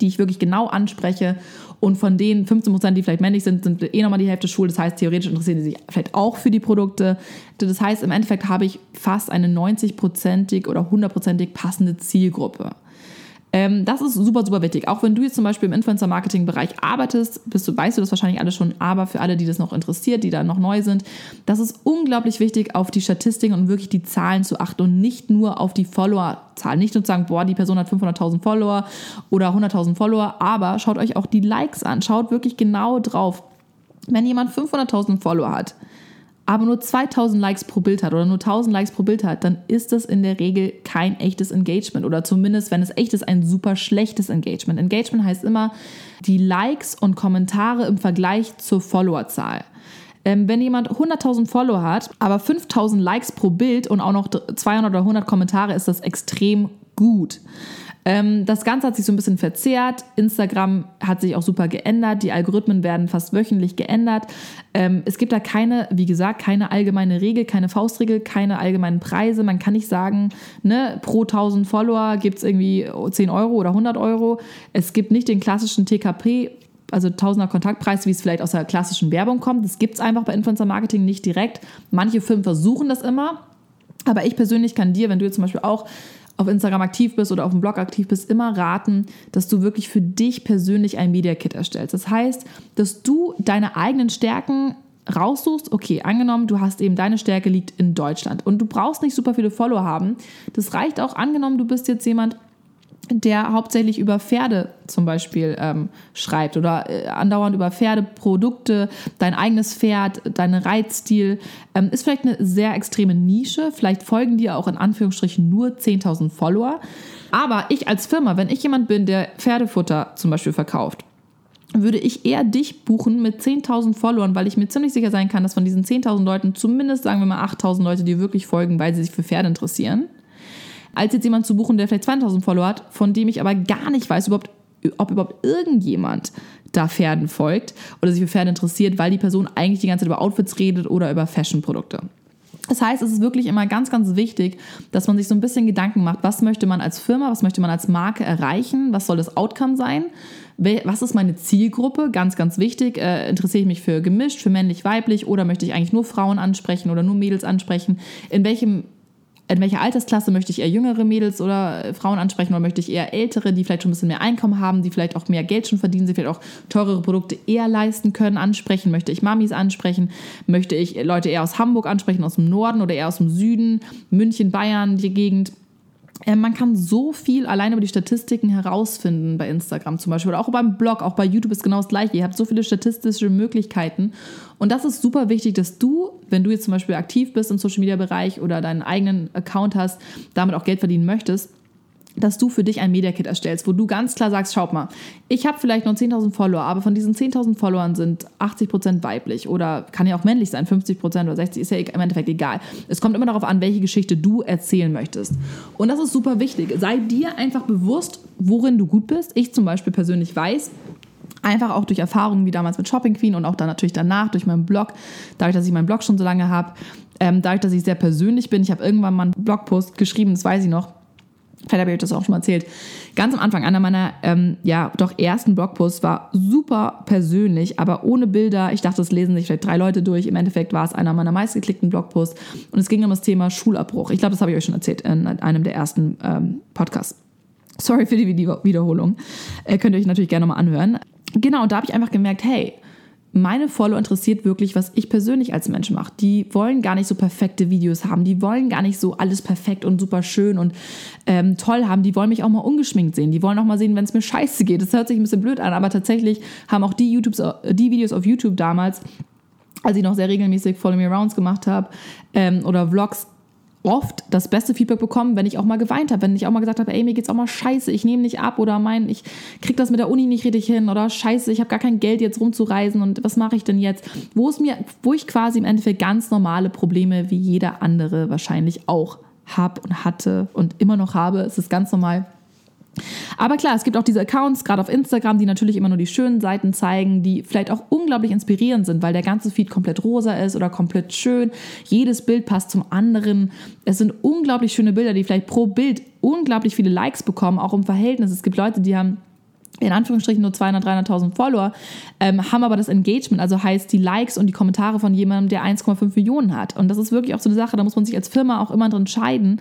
die ich wirklich genau anspreche. Und von denen 15 Prozent, die vielleicht männlich sind, sind eh nochmal die Hälfte schwul. Das heißt, theoretisch interessieren sie sich vielleicht auch für die Produkte. Das heißt, im Endeffekt habe ich fast eine 90-prozentig oder 100-prozentig passende Zielgruppe. Ähm, das ist super, super wichtig. Auch wenn du jetzt zum Beispiel im Influencer-Marketing-Bereich arbeitest, bist du, weißt du das wahrscheinlich alle schon, aber für alle, die das noch interessiert, die da noch neu sind, das ist unglaublich wichtig, auf die Statistiken und wirklich die Zahlen zu achten und nicht nur auf die Follower-Zahlen. Nicht nur zu sagen, boah, die Person hat 500.000 Follower oder 100.000 Follower, aber schaut euch auch die Likes an. Schaut wirklich genau drauf. Wenn jemand 500.000 Follower hat, aber nur 2000 Likes pro Bild hat oder nur 1000 Likes pro Bild hat, dann ist das in der Regel kein echtes Engagement oder zumindest, wenn es echt ist, ein super schlechtes Engagement. Engagement heißt immer die Likes und Kommentare im Vergleich zur Followerzahl. Ähm, wenn jemand 100.000 Follower hat, aber 5000 Likes pro Bild und auch noch 200 oder 100 Kommentare, ist das extrem gut. Ähm, das Ganze hat sich so ein bisschen verzerrt. Instagram hat sich auch super geändert. Die Algorithmen werden fast wöchentlich geändert. Ähm, es gibt da keine, wie gesagt, keine allgemeine Regel, keine Faustregel, keine allgemeinen Preise. Man kann nicht sagen, ne, pro 1000 Follower gibt es irgendwie 10 Euro oder 100 Euro. Es gibt nicht den klassischen TKP also Tausender Kontaktpreis, wie es vielleicht aus der klassischen Werbung kommt. Das gibt es einfach bei Influencer Marketing nicht direkt. Manche Firmen versuchen das immer. Aber ich persönlich kann dir, wenn du jetzt zum Beispiel auch auf Instagram aktiv bist oder auf dem Blog aktiv bist, immer raten, dass du wirklich für dich persönlich ein Media Kit erstellst. Das heißt, dass du deine eigenen Stärken raussuchst, okay, angenommen, du hast eben deine Stärke liegt in Deutschland und du brauchst nicht super viele Follower haben. Das reicht auch, angenommen, du bist jetzt jemand, der hauptsächlich über Pferde zum Beispiel ähm, schreibt oder äh, andauernd über Pferdeprodukte, dein eigenes Pferd, dein Reitstil, ähm, ist vielleicht eine sehr extreme Nische. Vielleicht folgen dir auch in Anführungsstrichen nur 10.000 Follower. Aber ich als Firma, wenn ich jemand bin, der Pferdefutter zum Beispiel verkauft, würde ich eher dich buchen mit 10.000 Followern, weil ich mir ziemlich sicher sein kann, dass von diesen 10.000 Leuten zumindest, sagen wir mal, 8.000 Leute dir wirklich folgen, weil sie sich für Pferde interessieren, als jetzt jemand zu buchen, der vielleicht 2.000 Follower hat, von dem ich aber gar nicht weiß, überhaupt, ob überhaupt irgendjemand da Pferden folgt oder sich für Pferde interessiert, weil die Person eigentlich die ganze Zeit über Outfits redet oder über Fashion-Produkte. Das heißt, es ist wirklich immer ganz, ganz wichtig, dass man sich so ein bisschen Gedanken macht, was möchte man als Firma, was möchte man als Marke erreichen, was soll das Outcome sein, was ist meine Zielgruppe, ganz, ganz wichtig, äh, interessiere ich mich für gemischt, für männlich, weiblich oder möchte ich eigentlich nur Frauen ansprechen oder nur Mädels ansprechen, in welchem in welcher Altersklasse möchte ich eher jüngere Mädels oder Frauen ansprechen oder möchte ich eher ältere, die vielleicht schon ein bisschen mehr Einkommen haben, die vielleicht auch mehr Geld schon verdienen, sie vielleicht auch teurere Produkte eher leisten können, ansprechen? Möchte ich Mamis ansprechen? Möchte ich Leute eher aus Hamburg ansprechen, aus dem Norden oder eher aus dem Süden, München, Bayern, die Gegend? Äh, man kann so viel allein über die Statistiken herausfinden bei Instagram zum Beispiel oder auch beim Blog, auch bei YouTube ist genau das gleiche. Ihr habt so viele statistische Möglichkeiten und das ist super wichtig, dass du, wenn du jetzt zum Beispiel aktiv bist im Social Media Bereich oder deinen eigenen Account hast, damit auch Geld verdienen möchtest, dass du für dich ein Media Kit erstellst, wo du ganz klar sagst, schaut mal, ich habe vielleicht nur 10.000 Follower, aber von diesen 10.000 Followern sind 80% weiblich oder kann ja auch männlich sein, 50% oder 60%, ist ja im Endeffekt egal. Es kommt immer darauf an, welche Geschichte du erzählen möchtest. Und das ist super wichtig. Sei dir einfach bewusst, worin du gut bist. Ich zum Beispiel persönlich weiß, Einfach auch durch Erfahrungen wie damals mit Shopping Queen und auch dann natürlich danach durch meinen Blog, dadurch, dass ich meinen Blog schon so lange habe, ähm, dadurch, dass ich sehr persönlich bin. Ich habe irgendwann mal einen Blogpost geschrieben, das weiß ich noch, Vielleicht habe ich euch das auch schon mal erzählt. Ganz am Anfang, einer meiner ähm, ja doch ersten Blogposts war super persönlich, aber ohne Bilder. Ich dachte, das lesen sich vielleicht drei Leute durch. Im Endeffekt war es einer meiner meistgeklickten Blogposts und es ging um das Thema Schulabbruch. Ich glaube, das habe ich euch schon erzählt in einem der ersten ähm, Podcasts. Sorry für die Wiederholung. Äh, könnt ihr euch natürlich gerne nochmal anhören. Genau, da habe ich einfach gemerkt, hey, meine Follower interessiert wirklich, was ich persönlich als Mensch mache. Die wollen gar nicht so perfekte Videos haben. Die wollen gar nicht so alles perfekt und super schön und ähm, toll haben. Die wollen mich auch mal ungeschminkt sehen. Die wollen auch mal sehen, wenn es mir <laughs> scheiße geht. Das hört sich ein bisschen blöd an, aber tatsächlich haben auch die, YouTubes, die Videos auf YouTube damals als ich noch sehr regelmäßig Follow Me Arounds gemacht habe ähm, oder Vlogs, oft das beste Feedback bekommen, wenn ich auch mal geweint habe, wenn ich auch mal gesagt habe, ey, mir geht's auch mal scheiße, ich nehme nicht ab oder mein, ich krieg das mit der Uni nicht richtig hin oder scheiße, ich habe gar kein Geld jetzt rumzureisen und was mache ich denn jetzt? Wo es mir, wo ich quasi im Endeffekt ganz normale Probleme wie jeder andere wahrscheinlich auch habe und hatte und immer noch habe, es ist ganz normal aber klar, es gibt auch diese Accounts, gerade auf Instagram, die natürlich immer nur die schönen Seiten zeigen, die vielleicht auch unglaublich inspirierend sind, weil der ganze Feed komplett rosa ist oder komplett schön. Jedes Bild passt zum anderen. Es sind unglaublich schöne Bilder, die vielleicht pro Bild unglaublich viele Likes bekommen, auch im Verhältnis. Es gibt Leute, die haben in Anführungsstrichen nur 200, 300.000 Follower, ähm, haben aber das Engagement, also heißt die Likes und die Kommentare von jemandem, der 1,5 Millionen hat. Und das ist wirklich auch so eine Sache, da muss man sich als Firma auch immer drin entscheiden.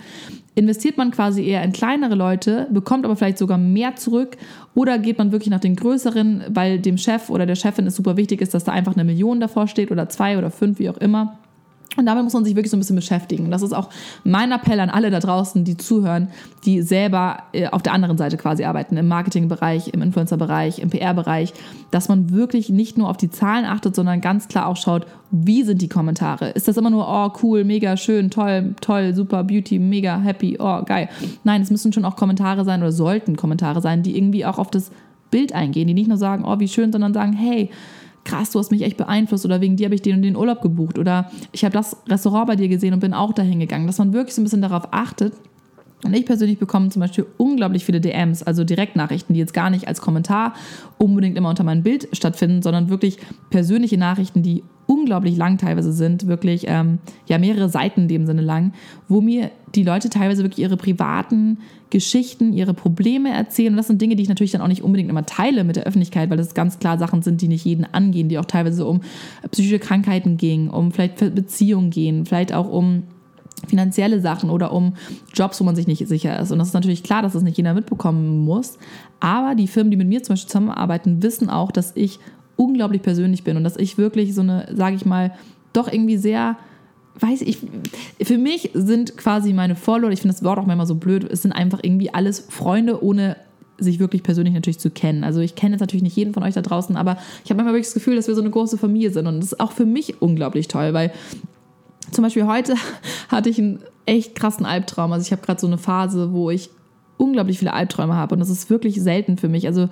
Investiert man quasi eher in kleinere Leute, bekommt aber vielleicht sogar mehr zurück oder geht man wirklich nach den größeren, weil dem Chef oder der Chefin es super wichtig ist, dass da einfach eine Million davor steht oder zwei oder fünf, wie auch immer. Und damit muss man sich wirklich so ein bisschen beschäftigen. Und das ist auch mein Appell an alle da draußen, die zuhören, die selber äh, auf der anderen Seite quasi arbeiten, im Marketingbereich, im Influencer-Bereich, im PR-Bereich, dass man wirklich nicht nur auf die Zahlen achtet, sondern ganz klar auch schaut, wie sind die Kommentare? Ist das immer nur, oh cool, mega schön, toll, toll, super, Beauty, mega happy, oh geil. Nein, es müssen schon auch Kommentare sein oder sollten Kommentare sein, die irgendwie auch auf das Bild eingehen, die nicht nur sagen, oh wie schön, sondern sagen, hey, krass, du hast mich echt beeinflusst oder wegen dir habe ich den und den Urlaub gebucht oder ich habe das Restaurant bei dir gesehen und bin auch dahin gegangen. Dass man wirklich so ein bisschen darauf achtet. Und ich persönlich bekomme zum Beispiel unglaublich viele DMs, also Direktnachrichten, die jetzt gar nicht als Kommentar unbedingt immer unter meinem Bild stattfinden, sondern wirklich persönliche Nachrichten, die unglaublich lang teilweise sind, wirklich ähm, ja mehrere Seiten in dem Sinne lang, wo mir die Leute teilweise wirklich ihre privaten Geschichten, ihre Probleme erzählen. Und das sind Dinge, die ich natürlich dann auch nicht unbedingt immer teile mit der Öffentlichkeit, weil das ganz klar Sachen sind, die nicht jeden angehen, die auch teilweise um psychische Krankheiten gehen, um vielleicht Beziehungen gehen, vielleicht auch um finanzielle Sachen oder um Jobs, wo man sich nicht sicher ist. Und das ist natürlich klar, dass das nicht jeder mitbekommen muss. Aber die Firmen, die mit mir zum Beispiel zusammenarbeiten, wissen auch, dass ich unglaublich persönlich bin und dass ich wirklich so eine, sage ich mal, doch irgendwie sehr weiß ich, für mich sind quasi meine Follower, ich finde das Wort auch manchmal so blöd, es sind einfach irgendwie alles Freunde, ohne sich wirklich persönlich natürlich zu kennen. Also ich kenne jetzt natürlich nicht jeden von euch da draußen, aber ich habe manchmal wirklich das Gefühl, dass wir so eine große Familie sind und das ist auch für mich unglaublich toll, weil zum Beispiel heute <laughs> hatte ich einen echt krassen Albtraum. Also ich habe gerade so eine Phase, wo ich unglaublich viele Albträume habe und das ist wirklich selten für mich. Also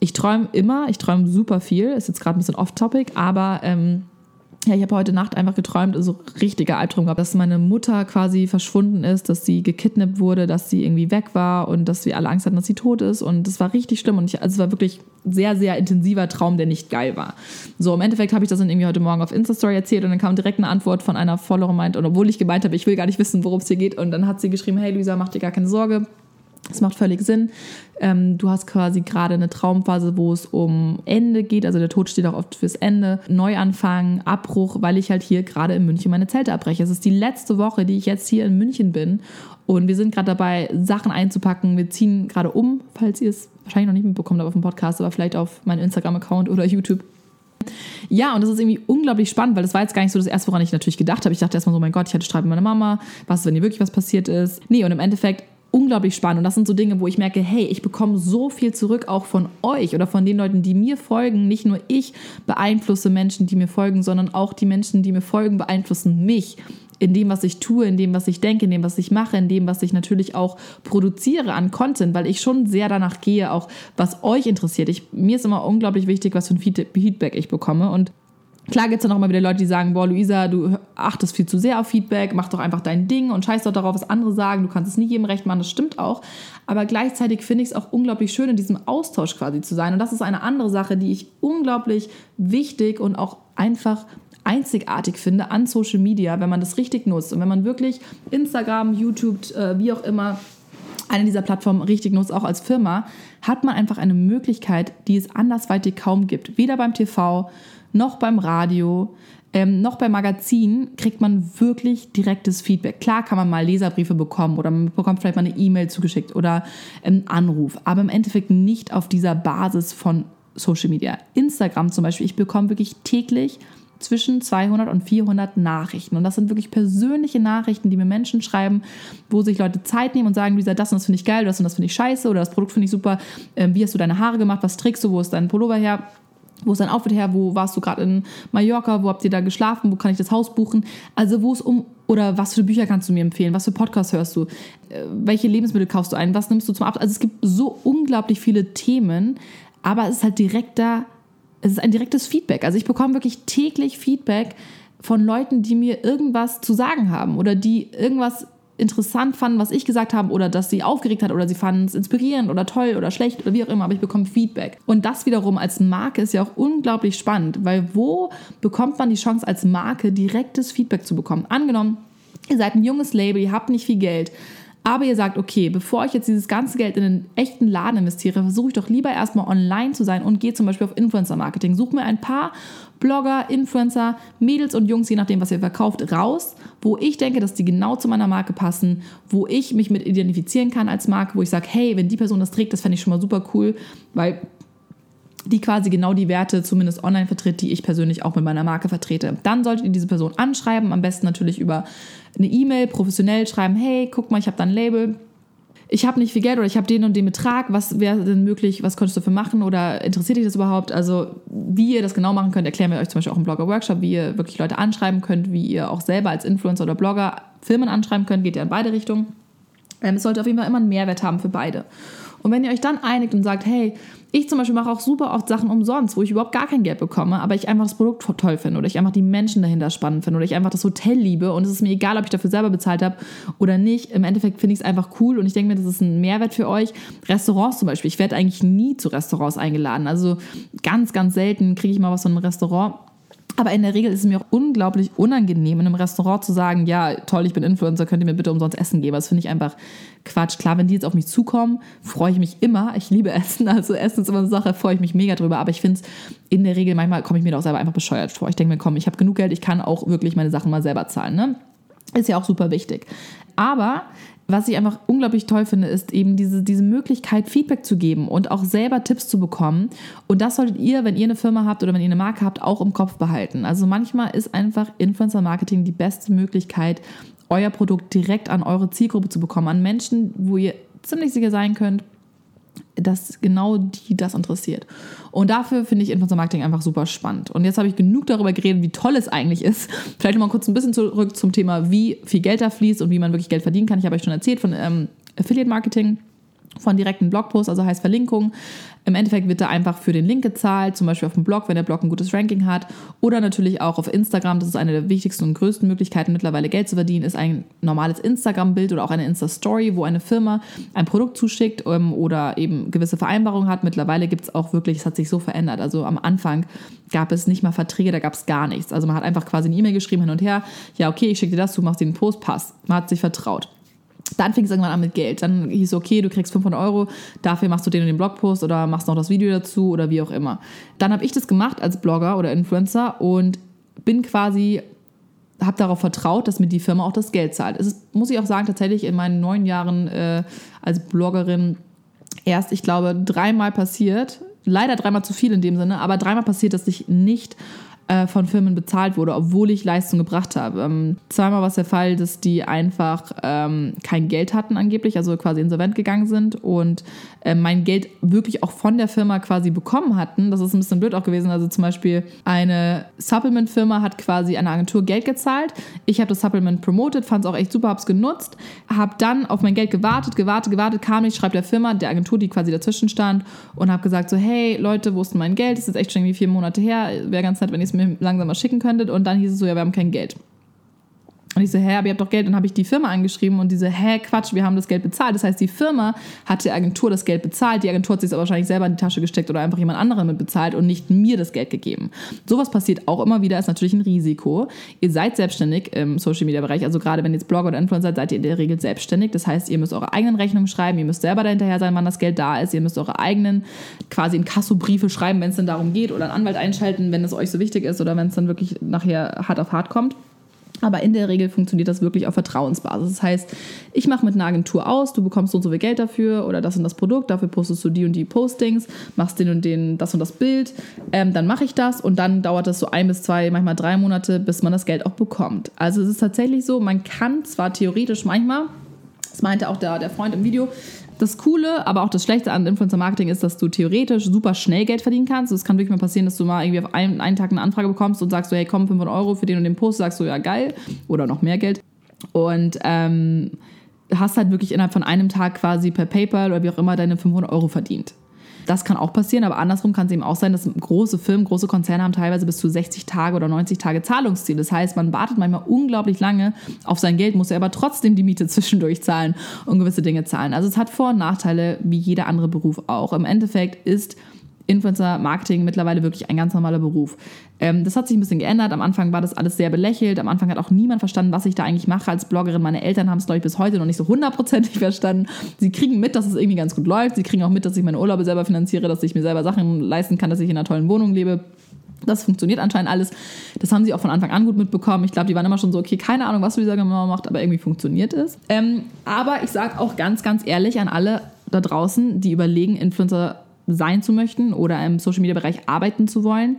ich träume immer, ich träume super viel, ist jetzt gerade ein bisschen off-topic, aber ähm, ja, ich habe heute Nacht einfach geträumt, so also richtiger Albtraum gehabt, dass meine Mutter quasi verschwunden ist, dass sie gekidnappt wurde, dass sie irgendwie weg war und dass wir alle Angst hatten, dass sie tot ist. Und das war richtig schlimm. Und ich, also es war wirklich sehr, sehr intensiver Traum, der nicht geil war. So, im Endeffekt habe ich das dann irgendwie heute Morgen auf Insta-Story erzählt und dann kam direkt eine Antwort von einer Followerin, meint, und obwohl ich gemeint habe, ich will gar nicht wissen, worum es hier geht. Und dann hat sie geschrieben, hey Luisa, mach dir gar keine Sorge es macht völlig Sinn. Ähm, du hast quasi gerade eine Traumphase, wo es um Ende geht. Also der Tod steht auch oft fürs Ende. Neuanfang, Abbruch, weil ich halt hier gerade in München meine Zelte abbreche. Es ist die letzte Woche, die ich jetzt hier in München bin. Und wir sind gerade dabei, Sachen einzupacken. Wir ziehen gerade um, falls ihr es wahrscheinlich noch nicht mitbekommt auf dem Podcast, aber vielleicht auf meinen Instagram-Account oder YouTube. Ja, und das ist irgendwie unglaublich spannend, weil das war jetzt gar nicht so das erste, woran ich natürlich gedacht habe. Ich dachte erstmal so, mein Gott, ich hatte Streit mit meiner Mama. Was ist, wenn hier wirklich was passiert ist? Nee, und im Endeffekt unglaublich spannend. Und das sind so Dinge, wo ich merke, hey, ich bekomme so viel zurück, auch von euch oder von den Leuten, die mir folgen. Nicht nur ich beeinflusse Menschen, die mir folgen, sondern auch die Menschen, die mir folgen, beeinflussen mich in dem, was ich tue, in dem, was ich denke, in dem, was ich mache, in dem, was ich natürlich auch produziere an Content, weil ich schon sehr danach gehe, auch was euch interessiert. Ich, mir ist immer unglaublich wichtig, was für ein Feedback ich bekomme. Und Klar gibt es dann auch immer wieder Leute, die sagen, boah, Luisa, du achtest viel zu sehr auf Feedback, mach doch einfach dein Ding und scheiß doch darauf, was andere sagen, du kannst es nie jedem recht machen, das stimmt auch. Aber gleichzeitig finde ich es auch unglaublich schön, in diesem Austausch quasi zu sein. Und das ist eine andere Sache, die ich unglaublich wichtig und auch einfach einzigartig finde an Social Media, wenn man das richtig nutzt. Und wenn man wirklich Instagram, YouTube, äh, wie auch immer, eine dieser Plattformen richtig nutzt, auch als Firma, hat man einfach eine Möglichkeit, die es andersweitig kaum gibt. Weder beim TV, noch beim Radio, ähm, noch beim Magazin kriegt man wirklich direktes Feedback. Klar kann man mal Leserbriefe bekommen oder man bekommt vielleicht mal eine E-Mail zugeschickt oder einen Anruf, aber im Endeffekt nicht auf dieser Basis von Social Media. Instagram zum Beispiel, ich bekomme wirklich täglich zwischen 200 und 400 Nachrichten. Und das sind wirklich persönliche Nachrichten, die mir Menschen schreiben, wo sich Leute Zeit nehmen und sagen, Lisa, das und das finde ich geil, das und das finde ich scheiße oder das Produkt finde ich super. Ähm, wie hast du deine Haare gemacht? Was trägst du? Wo ist dein Pullover her? Wo ist dein Outfit her? Wo warst du gerade in Mallorca? Wo habt ihr da geschlafen? Wo kann ich das Haus buchen? Also wo es um oder was für Bücher kannst du mir empfehlen? Was für Podcasts hörst du? Äh, welche Lebensmittel kaufst du ein? Was nimmst du zum Abend? Also es gibt so unglaublich viele Themen, aber es ist halt direkter, es ist ein direktes Feedback. Also ich bekomme wirklich täglich Feedback von Leuten, die mir irgendwas zu sagen haben oder die irgendwas interessant fanden, was ich gesagt habe oder dass sie aufgeregt hat oder sie fanden es inspirierend oder toll oder schlecht oder wie auch immer, aber ich bekomme Feedback. Und das wiederum als Marke ist ja auch unglaublich spannend, weil wo bekommt man die Chance als Marke direktes Feedback zu bekommen? Angenommen, ihr seid ein junges Label, ihr habt nicht viel Geld, aber ihr sagt, okay, bevor ich jetzt dieses ganze Geld in einen echten Laden investiere, versuche ich doch lieber erstmal online zu sein und gehe zum Beispiel auf Influencer-Marketing. Suche mir ein paar Blogger, Influencer, Mädels und Jungs, je nachdem, was ihr verkauft, raus, wo ich denke, dass die genau zu meiner Marke passen, wo ich mich mit identifizieren kann als Marke, wo ich sage, hey, wenn die Person das trägt, das fände ich schon mal super cool, weil die quasi genau die Werte zumindest online vertritt, die ich persönlich auch mit meiner Marke vertrete. Dann solltet ihr diese Person anschreiben, am besten natürlich über eine E-Mail, professionell schreiben, hey, guck mal, ich habe da ein Label, ich habe nicht viel Geld oder ich habe den und den Betrag, was wäre denn möglich, was könntest du dafür machen oder interessiert dich das überhaupt? Also wie ihr das genau machen könnt, erklären wir euch zum Beispiel auch im Blogger-Workshop, wie ihr wirklich Leute anschreiben könnt, wie ihr auch selber als Influencer oder Blogger Firmen anschreiben könnt, geht ja in beide Richtungen. Ähm, es sollte auf jeden Fall immer einen Mehrwert haben für beide. Und wenn ihr euch dann einigt und sagt, hey, ich zum Beispiel mache auch super oft Sachen umsonst, wo ich überhaupt gar kein Geld bekomme, aber ich einfach das Produkt toll finde oder ich einfach die Menschen dahinter spannend finde oder ich einfach das Hotel liebe und es ist mir egal, ob ich dafür selber bezahlt habe oder nicht. Im Endeffekt finde ich es einfach cool und ich denke mir, das ist ein Mehrwert für euch. Restaurants zum Beispiel. Ich werde eigentlich nie zu Restaurants eingeladen. Also ganz, ganz selten kriege ich mal was von einem Restaurant. Aber in der Regel ist es mir auch unglaublich unangenehm, in einem Restaurant zu sagen, ja, toll, ich bin Influencer, könnt ihr mir bitte umsonst Essen geben. Das finde ich einfach Quatsch. Klar, wenn die jetzt auf mich zukommen, freue ich mich immer. Ich liebe Essen, also Essen ist immer eine Sache, freue ich mich mega drüber. Aber ich finde es in der Regel, manchmal komme ich mir da auch selber einfach bescheuert vor. Ich denke mir, komm, ich habe genug Geld, ich kann auch wirklich meine Sachen mal selber zahlen. Ne? Ist ja auch super wichtig. Aber was ich einfach unglaublich toll finde, ist eben diese, diese Möglichkeit, Feedback zu geben und auch selber Tipps zu bekommen. Und das solltet ihr, wenn ihr eine Firma habt oder wenn ihr eine Marke habt, auch im Kopf behalten. Also manchmal ist einfach Influencer-Marketing die beste Möglichkeit, euer Produkt direkt an eure Zielgruppe zu bekommen, an Menschen, wo ihr ziemlich sicher sein könnt, dass genau die das interessiert. Und dafür finde ich Influencer Marketing einfach super spannend. Und jetzt habe ich genug darüber geredet, wie toll es eigentlich ist. Vielleicht noch mal kurz ein bisschen zurück zum Thema, wie viel Geld da fließt und wie man wirklich Geld verdienen kann. Ich habe euch schon erzählt von ähm, Affiliate Marketing von direkten Blogposts, also heißt Verlinkung. Im Endeffekt wird da einfach für den Link gezahlt, zum Beispiel auf dem Blog, wenn der Blog ein gutes Ranking hat. Oder natürlich auch auf Instagram. Das ist eine der wichtigsten und größten Möglichkeiten, mittlerweile Geld zu verdienen, ist ein normales Instagram-Bild oder auch eine Insta-Story, wo eine Firma ein Produkt zuschickt ähm, oder eben gewisse Vereinbarungen hat. Mittlerweile gibt es auch wirklich, es hat sich so verändert. Also am Anfang gab es nicht mal Verträge, da gab es gar nichts. Also man hat einfach quasi eine E-Mail geschrieben hin und her. Ja, okay, ich schicke dir das, du machst den Post, passt. Man hat sich vertraut. Dann fing es irgendwann an mit Geld. Dann hieß es, okay, du kriegst 500 Euro, dafür machst du den und den Blogpost oder machst noch das Video dazu oder wie auch immer. Dann habe ich das gemacht als Blogger oder Influencer und bin quasi, habe darauf vertraut, dass mir die Firma auch das Geld zahlt. Es ist, muss ich auch sagen, tatsächlich in meinen neun Jahren äh, als Bloggerin erst, ich glaube, dreimal passiert, leider dreimal zu viel in dem Sinne, aber dreimal passiert, dass ich nicht äh, von Firmen bezahlt wurde, obwohl ich Leistung gebracht habe. Ähm, zweimal war es der Fall, dass die einfach ähm, kein Geld hatten angeblich, also quasi insolvent gegangen sind und äh, mein Geld wirklich auch von der Firma quasi bekommen hatten. Das ist ein bisschen blöd auch gewesen. Also zum Beispiel eine Supplement-Firma hat quasi einer Agentur Geld gezahlt. Ich habe das Supplement promoted, fand es auch echt super, habe es genutzt, habe dann auf mein Geld gewartet, gewartet, gewartet, kam nicht, schreibt der Firma, der Agentur, die quasi dazwischen stand und habe gesagt so, hey Leute, wo ist denn mein Geld? Das ist jetzt echt schon irgendwie vier Monate her. Wäre ganz nett, wenn ich es mir langsam mal schicken könntet. Und dann hieß es so, ja, wir haben kein Geld. Und ich so, hä, aber ihr habt doch Geld. Und dann habe ich die Firma angeschrieben und diese, hä, Quatsch, wir haben das Geld bezahlt. Das heißt, die Firma hat der Agentur das Geld bezahlt. Die Agentur hat sich aber wahrscheinlich selber in die Tasche gesteckt oder einfach jemand anderen mit bezahlt und nicht mir das Geld gegeben. Sowas passiert auch immer wieder, ist natürlich ein Risiko. Ihr seid selbstständig im Social Media Bereich. Also gerade wenn ihr jetzt Blogger oder Influencer seid, seid ihr in der Regel selbstständig. Das heißt, ihr müsst eure eigenen Rechnungen schreiben. Ihr müsst selber dahinterher sein, wann das Geld da ist. Ihr müsst eure eigenen quasi in Kassobriefe schreiben, wenn es dann darum geht oder einen Anwalt einschalten, wenn es euch so wichtig ist oder wenn es dann wirklich nachher hart auf hart kommt. Aber in der Regel funktioniert das wirklich auf Vertrauensbasis. Das heißt, ich mache mit einer Agentur aus, du bekommst so und so viel Geld dafür oder das und das Produkt, dafür postest du die und die Postings, machst den und den, das und das Bild, ähm, dann mache ich das und dann dauert das so ein bis zwei, manchmal drei Monate, bis man das Geld auch bekommt. Also es ist tatsächlich so, man kann zwar theoretisch manchmal, das meinte auch der, der Freund im Video, das Coole, aber auch das Schlechte an Influencer Marketing ist, dass du theoretisch super schnell Geld verdienen kannst. Es kann wirklich mal passieren, dass du mal irgendwie auf einen, einen Tag eine Anfrage bekommst und sagst so, hey, komm, 500 Euro für den und den Post, sagst du, ja, geil. Oder noch mehr Geld. Und ähm, hast halt wirklich innerhalb von einem Tag quasi per PayPal oder wie auch immer deine 500 Euro verdient. Das kann auch passieren, aber andersrum kann es eben auch sein, dass große Firmen, große Konzerne haben teilweise bis zu 60 Tage oder 90 Tage Zahlungsziel. Das heißt, man wartet manchmal unglaublich lange auf sein Geld, muss er aber trotzdem die Miete <laughs> zwischendurch zahlen und gewisse Dinge zahlen. Also es hat Vor- und Nachteile, wie jeder andere Beruf auch. Im Endeffekt ist Influencer-Marketing mittlerweile wirklich ein ganz normaler Beruf. Ähm, das hat sich ein bisschen geändert. Am Anfang war das alles sehr belächelt. Am Anfang hat auch niemand verstanden, was ich da eigentlich mache als Bloggerin. Meine Eltern haben es, glaube ich, bis heute noch nicht so hundertprozentig <laughs> verstanden. Sie kriegen mit, dass es irgendwie ganz gut läuft. Sie kriegen auch mit, dass ich meine Urlaube selber finanziere, dass ich mir selber Sachen leisten kann, dass ich in einer tollen Wohnung lebe. Das funktioniert anscheinend alles. Das haben sie auch von Anfang an gut mitbekommen. Ich glaube, die waren immer schon so, okay, keine Ahnung, was Lisa genau macht, aber irgendwie funktioniert es. Ähm, aber ich sage auch ganz, ganz ehrlich an alle da draußen, die überlegen, Influencer sein zu möchten oder im Social Media Bereich arbeiten zu wollen.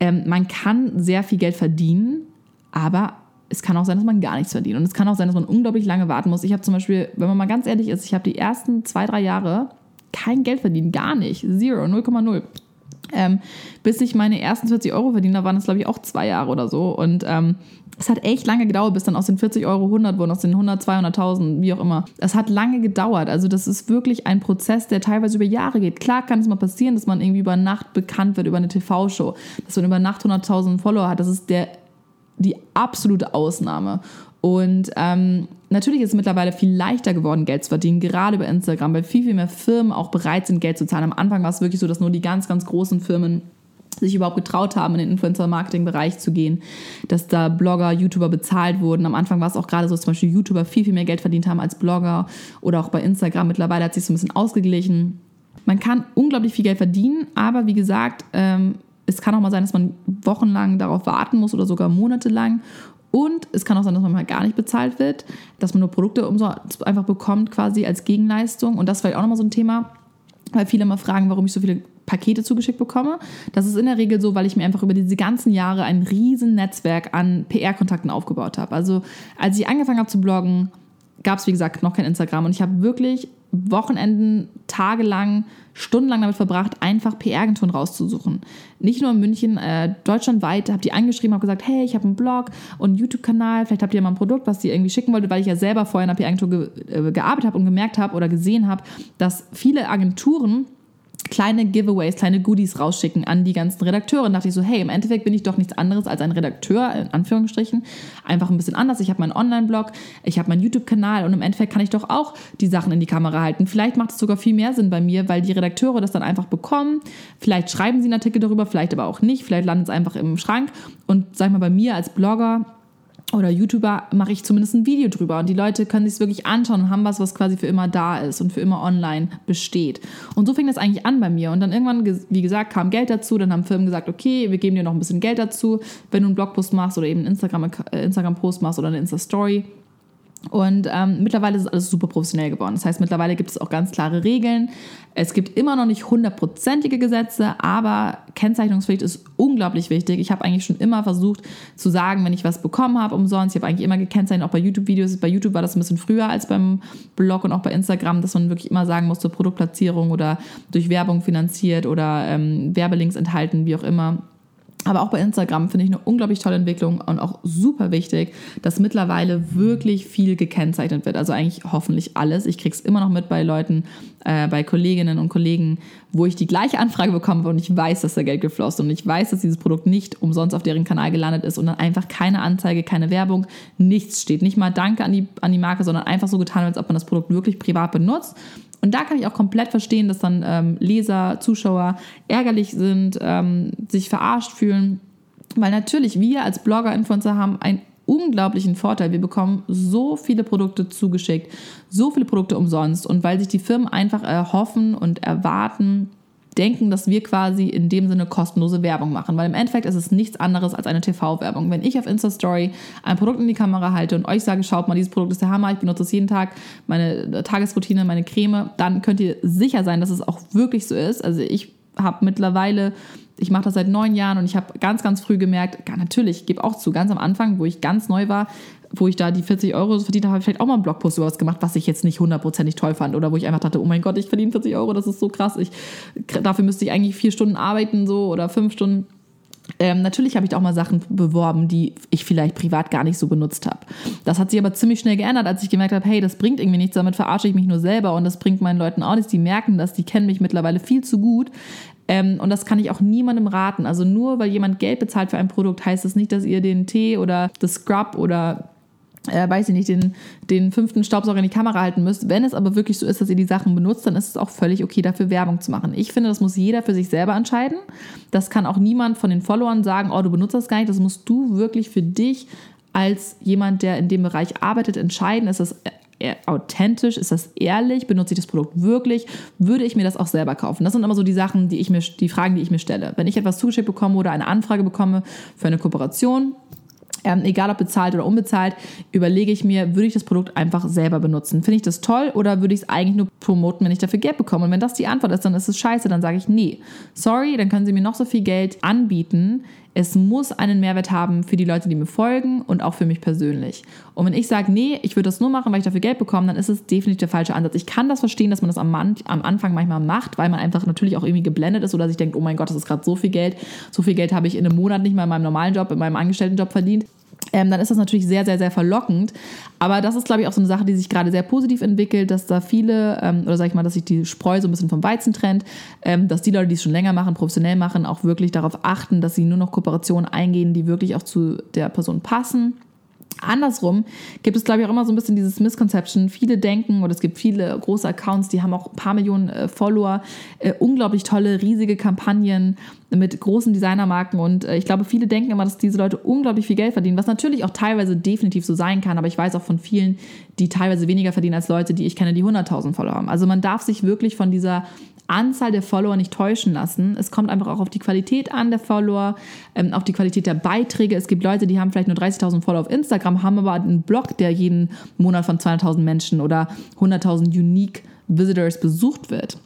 Ähm, man kann sehr viel Geld verdienen, aber es kann auch sein, dass man gar nichts verdient. Und es kann auch sein, dass man unglaublich lange warten muss. Ich habe zum Beispiel, wenn man mal ganz ehrlich ist, ich habe die ersten zwei, drei Jahre kein Geld verdient, gar nicht. Zero, 0,0. Ähm, bis ich meine ersten 40 Euro verdiene, da waren es, glaube ich, auch zwei Jahre oder so. Und ähm, es hat echt lange gedauert, bis dann aus den 40 Euro 100 wurden, aus den 100, 200.000, wie auch immer. Es hat lange gedauert. Also das ist wirklich ein Prozess, der teilweise über Jahre geht. Klar kann es mal passieren, dass man irgendwie über Nacht bekannt wird über eine TV-Show, dass man über Nacht 100.000 Follower hat. Das ist der, die absolute Ausnahme. Und ähm, natürlich ist es mittlerweile viel leichter geworden, Geld zu verdienen, gerade über Instagram, weil viel, viel mehr Firmen auch bereit sind, Geld zu zahlen. Am Anfang war es wirklich so, dass nur die ganz, ganz großen Firmen sich überhaupt getraut haben, in den Influencer-Marketing-Bereich zu gehen, dass da Blogger, YouTuber bezahlt wurden. Am Anfang war es auch gerade so, dass zum Beispiel YouTuber viel, viel mehr Geld verdient haben als Blogger oder auch bei Instagram. Mittlerweile hat sich so ein bisschen ausgeglichen. Man kann unglaublich viel Geld verdienen, aber wie gesagt, ähm, es kann auch mal sein, dass man wochenlang darauf warten muss oder sogar monatelang. Und es kann auch sein, dass man mal gar nicht bezahlt wird, dass man nur Produkte einfach bekommt, quasi als Gegenleistung. Und das ist vielleicht auch nochmal so ein Thema, weil viele immer fragen, warum ich so viele Pakete zugeschickt bekomme. Das ist in der Regel so, weil ich mir einfach über diese ganzen Jahre ein riesen Netzwerk an PR-Kontakten aufgebaut habe. Also als ich angefangen habe zu bloggen, gab es wie gesagt noch kein Instagram und ich habe wirklich Wochenenden, tagelang, stundenlang damit verbracht, einfach PR-Agenturen rauszusuchen. Nicht nur in München, äh, deutschlandweit, habe die angeschrieben, habe gesagt, hey, ich habe einen Blog und einen YouTube-Kanal, vielleicht habt ihr mal ein Produkt, was ihr irgendwie schicken wollt, weil ich ja selber vorher in einer PR-Agentur ge äh, gearbeitet habe und gemerkt habe oder gesehen habe, dass viele Agenturen kleine Giveaways, kleine Goodies rausschicken an die ganzen Redakteure. Und dachte ich so, hey, im Endeffekt bin ich doch nichts anderes als ein Redakteur, in Anführungsstrichen. Einfach ein bisschen anders. Ich habe meinen Online-Blog, ich habe meinen YouTube-Kanal und im Endeffekt kann ich doch auch die Sachen in die Kamera halten. Vielleicht macht es sogar viel mehr Sinn bei mir, weil die Redakteure das dann einfach bekommen. Vielleicht schreiben sie einen Artikel darüber, vielleicht aber auch nicht. Vielleicht landet es einfach im Schrank. Und sag mal, bei mir als Blogger oder YouTuber mache ich zumindest ein Video drüber. Und die Leute können sich wirklich anschauen und haben was, was quasi für immer da ist und für immer online besteht. Und so fing das eigentlich an bei mir. Und dann irgendwann, wie gesagt, kam Geld dazu, dann haben Firmen gesagt, okay, wir geben dir noch ein bisschen Geld dazu, wenn du einen Blogpost machst oder eben einen Instagram-Post Instagram machst oder eine Insta-Story und ähm, mittlerweile ist es alles super professionell geworden. Das heißt, mittlerweile gibt es auch ganz klare Regeln. Es gibt immer noch nicht hundertprozentige Gesetze, aber Kennzeichnungspflicht ist unglaublich wichtig. Ich habe eigentlich schon immer versucht zu sagen, wenn ich was bekommen habe umsonst. Ich habe eigentlich immer gekennzeichnet, auch bei YouTube-Videos. Bei YouTube war das ein bisschen früher als beim Blog und auch bei Instagram, dass man wirklich immer sagen muss zur Produktplatzierung oder durch Werbung finanziert oder ähm, Werbelinks enthalten, wie auch immer aber auch bei Instagram finde ich eine unglaublich tolle Entwicklung und auch super wichtig, dass mittlerweile wirklich viel gekennzeichnet wird. Also eigentlich hoffentlich alles. Ich kriege es immer noch mit bei Leuten, äh, bei Kolleginnen und Kollegen, wo ich die gleiche Anfrage bekomme und ich weiß, dass da Geld geflossen und ich weiß, dass dieses Produkt nicht umsonst auf deren Kanal gelandet ist und dann einfach keine Anzeige, keine Werbung, nichts steht. Nicht mal Danke an die, an die Marke, sondern einfach so getan, als ob man das Produkt wirklich privat benutzt und da kann ich auch komplett verstehen, dass dann ähm, Leser, Zuschauer ärgerlich sind, ähm, sich verarscht fühlen. Weil natürlich wir als Blogger, Influencer haben einen unglaublichen Vorteil. Wir bekommen so viele Produkte zugeschickt, so viele Produkte umsonst. Und weil sich die Firmen einfach erhoffen und erwarten, denken, dass wir quasi in dem Sinne kostenlose Werbung machen, weil im Endeffekt ist es nichts anderes als eine TV-Werbung. Wenn ich auf Insta-Story ein Produkt in die Kamera halte und euch sage, schaut mal, dieses Produkt ist der Hammer, ich benutze es jeden Tag, meine Tagesroutine, meine Creme, dann könnt ihr sicher sein, dass es auch wirklich so ist. Also ich habe mittlerweile ich mache das seit neun Jahren und ich habe ganz, ganz früh gemerkt, natürlich, ich gebe auch zu, ganz am Anfang, wo ich ganz neu war, wo ich da die 40 Euro verdient habe, habe ich vielleicht auch mal einen Blogpost über was gemacht, was ich jetzt nicht hundertprozentig toll fand oder wo ich einfach dachte, oh mein Gott, ich verdiene 40 Euro, das ist so krass. Ich, dafür müsste ich eigentlich vier Stunden arbeiten so oder fünf Stunden. Ähm, natürlich habe ich auch mal Sachen beworben, die ich vielleicht privat gar nicht so benutzt habe. Das hat sich aber ziemlich schnell geändert, als ich gemerkt habe, hey, das bringt irgendwie nichts, damit verarsche ich mich nur selber und das bringt meinen Leuten auch nichts. Die merken das, die kennen mich mittlerweile viel zu gut. Ähm, und das kann ich auch niemandem raten. Also nur weil jemand Geld bezahlt für ein Produkt, heißt das nicht, dass ihr den Tee oder das Scrub oder äh, weiß ich nicht, den, den fünften Staubsauger in die Kamera halten müsst. Wenn es aber wirklich so ist, dass ihr die Sachen benutzt, dann ist es auch völlig okay, dafür Werbung zu machen. Ich finde, das muss jeder für sich selber entscheiden. Das kann auch niemand von den Followern sagen, oh, du benutzt das gar nicht. Das musst du wirklich für dich als jemand, der in dem Bereich arbeitet, entscheiden. Ist das authentisch? Ist das ehrlich? Benutze ich das Produkt wirklich? Würde ich mir das auch selber kaufen? Das sind immer so die Sachen, die ich mir, die Fragen, die ich mir stelle. Wenn ich etwas zugeschickt bekomme oder eine Anfrage bekomme für eine Kooperation, ähm, egal ob bezahlt oder unbezahlt, überlege ich mir, würde ich das Produkt einfach selber benutzen? Finde ich das toll oder würde ich es eigentlich nur promoten, wenn ich dafür Geld bekomme? Und wenn das die Antwort ist, dann ist es scheiße, dann sage ich nee. Sorry, dann können Sie mir noch so viel Geld anbieten. Es muss einen Mehrwert haben für die Leute, die mir folgen und auch für mich persönlich. Und wenn ich sage, nee, ich würde das nur machen, weil ich dafür Geld bekomme, dann ist es definitiv der falsche Ansatz. Ich kann das verstehen, dass man das am, am Anfang manchmal macht, weil man einfach natürlich auch irgendwie geblendet ist oder sich denkt, oh mein Gott, das ist gerade so viel Geld. So viel Geld habe ich in einem Monat nicht mal in meinem normalen Job, in meinem Angestelltenjob verdient ähm, dann ist das natürlich sehr, sehr, sehr verlockend. Aber das ist, glaube ich, auch so eine Sache, die sich gerade sehr positiv entwickelt, dass da viele, ähm, oder sage ich mal, dass sich die Spreu so ein bisschen vom Weizen trennt, ähm, dass die Leute, die es schon länger machen, professionell machen, auch wirklich darauf achten, dass sie nur noch Kooperationen eingehen, die wirklich auch zu der Person passen. Andersrum gibt es, glaube ich, auch immer so ein bisschen dieses Misconception. Viele denken, oder es gibt viele große Accounts, die haben auch ein paar Millionen äh, Follower, äh, unglaublich tolle, riesige Kampagnen mit großen Designermarken. Und äh, ich glaube, viele denken immer, dass diese Leute unglaublich viel Geld verdienen, was natürlich auch teilweise definitiv so sein kann. Aber ich weiß auch von vielen, die teilweise weniger verdienen als Leute, die ich kenne, die 100.000 Follower haben. Also man darf sich wirklich von dieser Anzahl der Follower nicht täuschen lassen. Es kommt einfach auch auf die Qualität an der Follower, ähm, auf die Qualität der Beiträge. Es gibt Leute, die haben vielleicht nur 30.000 Follower auf Instagram, haben aber einen Blog, der jeden Monat von 200.000 Menschen oder 100.000 Unique Visitors besucht wird.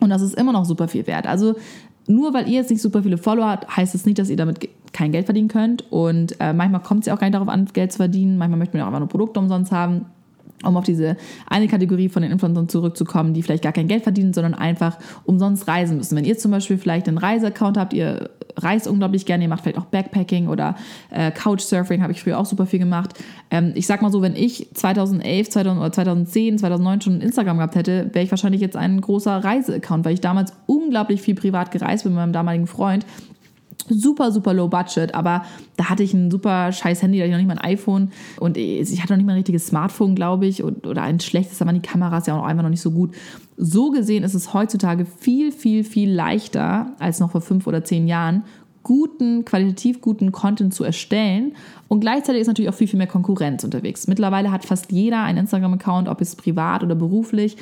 Und das ist immer noch super viel wert. Also nur weil ihr jetzt nicht super viele Follower habt, heißt es das nicht, dass ihr damit kein Geld verdienen könnt. Und äh, manchmal kommt es ja auch gar nicht darauf an, Geld zu verdienen. Manchmal möchte man ja auch einfach nur Produkte umsonst haben. Um auf diese eine Kategorie von den Influencern zurückzukommen, die vielleicht gar kein Geld verdienen, sondern einfach umsonst reisen müssen. Wenn ihr zum Beispiel vielleicht einen Reiseaccount habt, ihr reist unglaublich gerne, ihr macht vielleicht auch Backpacking oder äh, Couchsurfing, habe ich früher auch super viel gemacht. Ähm, ich sag mal so, wenn ich 2011, 2000, oder 2010, 2009 schon Instagram gehabt hätte, wäre ich wahrscheinlich jetzt ein großer Reiseaccount, weil ich damals unglaublich viel privat gereist bin mit meinem damaligen Freund super, super low budget, aber da hatte ich ein super scheiß Handy, da hatte ich noch nicht mal ein iPhone und ich hatte noch nicht mal ein richtiges Smartphone, glaube ich, oder ein schlechtes, aber die Kamera ist ja auch einfach noch nicht so gut. So gesehen ist es heutzutage viel, viel, viel leichter als noch vor fünf oder zehn Jahren, guten, qualitativ guten Content zu erstellen. Und gleichzeitig ist natürlich auch viel, viel mehr Konkurrenz unterwegs. Mittlerweile hat fast jeder einen Instagram-Account, ob es privat oder beruflich.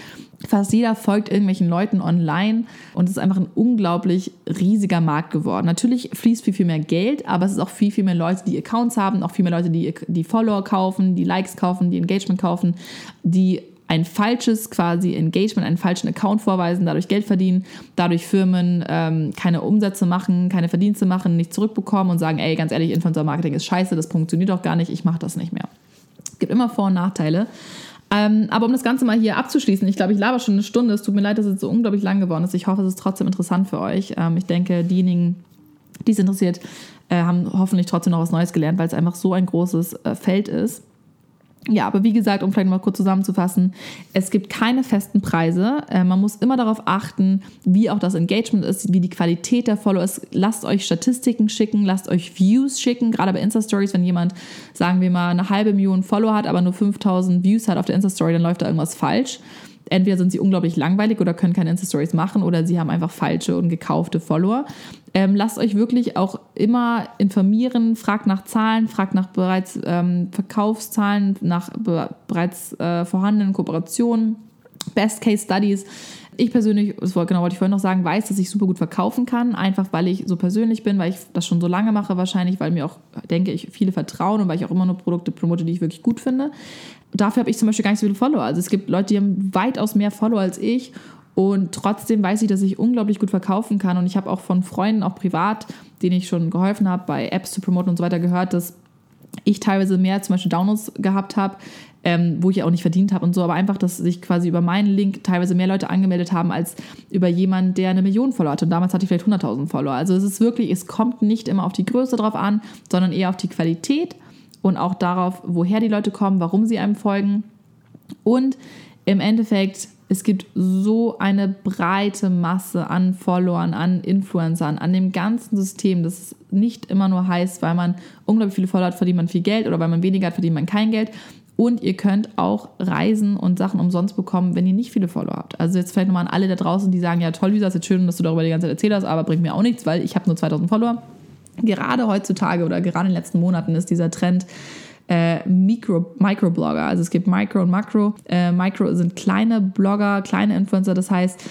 Fast jeder folgt irgendwelchen Leuten online und es ist einfach ein unglaublich riesiger Markt geworden. Natürlich fließt viel, viel mehr Geld, aber es ist auch viel, viel mehr Leute, die Accounts haben, auch viel mehr Leute, die, die Follower kaufen, die Likes kaufen, die Engagement kaufen, die ein falsches quasi Engagement, einen falschen Account vorweisen, dadurch Geld verdienen, dadurch Firmen ähm, keine Umsätze machen, keine Verdienste machen, nicht zurückbekommen und sagen, ey, ganz ehrlich, Influencer-Marketing ist scheiße, das funktioniert doch gar nicht, ich mache das nicht mehr. Es gibt immer Vor- und Nachteile. Ähm, aber um das Ganze mal hier abzuschließen, ich glaube, ich laber schon eine Stunde. Es tut mir leid, dass es so unglaublich lang geworden ist. Ich hoffe, es ist trotzdem interessant für euch. Ähm, ich denke, diejenigen, die es interessiert, äh, haben hoffentlich trotzdem noch was Neues gelernt, weil es einfach so ein großes äh, Feld ist. Ja, aber wie gesagt, um vielleicht mal kurz zusammenzufassen, es gibt keine festen Preise. Äh, man muss immer darauf achten, wie auch das Engagement ist, wie die Qualität der Follower ist. Lasst euch Statistiken schicken, lasst euch Views schicken. Gerade bei Insta-Stories, wenn jemand, sagen wir mal, eine halbe Million Follower hat, aber nur 5000 Views hat auf der Insta-Story, dann läuft da irgendwas falsch. Entweder sind sie unglaublich langweilig oder können keine Insta-Stories machen oder sie haben einfach falsche und gekaufte Follower. Ähm, lasst euch wirklich auch immer informieren, fragt nach Zahlen, fragt nach bereits ähm, Verkaufszahlen, nach be bereits äh, vorhandenen Kooperationen, Best Case Studies. Ich persönlich, das genau wollte ich vorhin noch sagen, weiß, dass ich super gut verkaufen kann, einfach weil ich so persönlich bin, weil ich das schon so lange mache wahrscheinlich, weil mir auch, denke ich, viele vertrauen und weil ich auch immer nur Produkte promote, die ich wirklich gut finde. Dafür habe ich zum Beispiel gar nicht so viele Follower. Also es gibt Leute, die haben weitaus mehr Follower als ich und trotzdem weiß ich, dass ich unglaublich gut verkaufen kann. Und ich habe auch von Freunden, auch privat, denen ich schon geholfen habe, bei Apps zu promoten und so weiter, gehört, dass ich teilweise mehr zum Beispiel Downloads gehabt habe, ähm, wo ich auch nicht verdient habe und so, aber einfach, dass sich quasi über meinen Link teilweise mehr Leute angemeldet haben als über jemanden, der eine Million Follower hat. Und damals hatte ich vielleicht 100.000 Follower. Also es ist wirklich, es kommt nicht immer auf die Größe drauf an, sondern eher auf die Qualität und auch darauf, woher die Leute kommen, warum sie einem folgen. Und im Endeffekt es gibt so eine breite Masse an Followern, an Influencern, an dem ganzen System, das nicht immer nur heißt, weil man unglaublich viele Follower hat, verdient man viel Geld oder weil man weniger hat, verdient man kein Geld. Und ihr könnt auch Reisen und Sachen umsonst bekommen, wenn ihr nicht viele Follower habt. Also jetzt vielleicht nochmal an alle da draußen, die sagen, ja toll, Lisa, ist jetzt schön, dass du darüber die ganze Zeit erzählt hast, aber bringt mir auch nichts, weil ich habe nur 2000 Follower. Gerade heutzutage oder gerade in den letzten Monaten ist dieser Trend, äh, Micro, Microblogger. Also es gibt Micro und Macro. Äh, Micro sind kleine Blogger, kleine Influencer. Das heißt,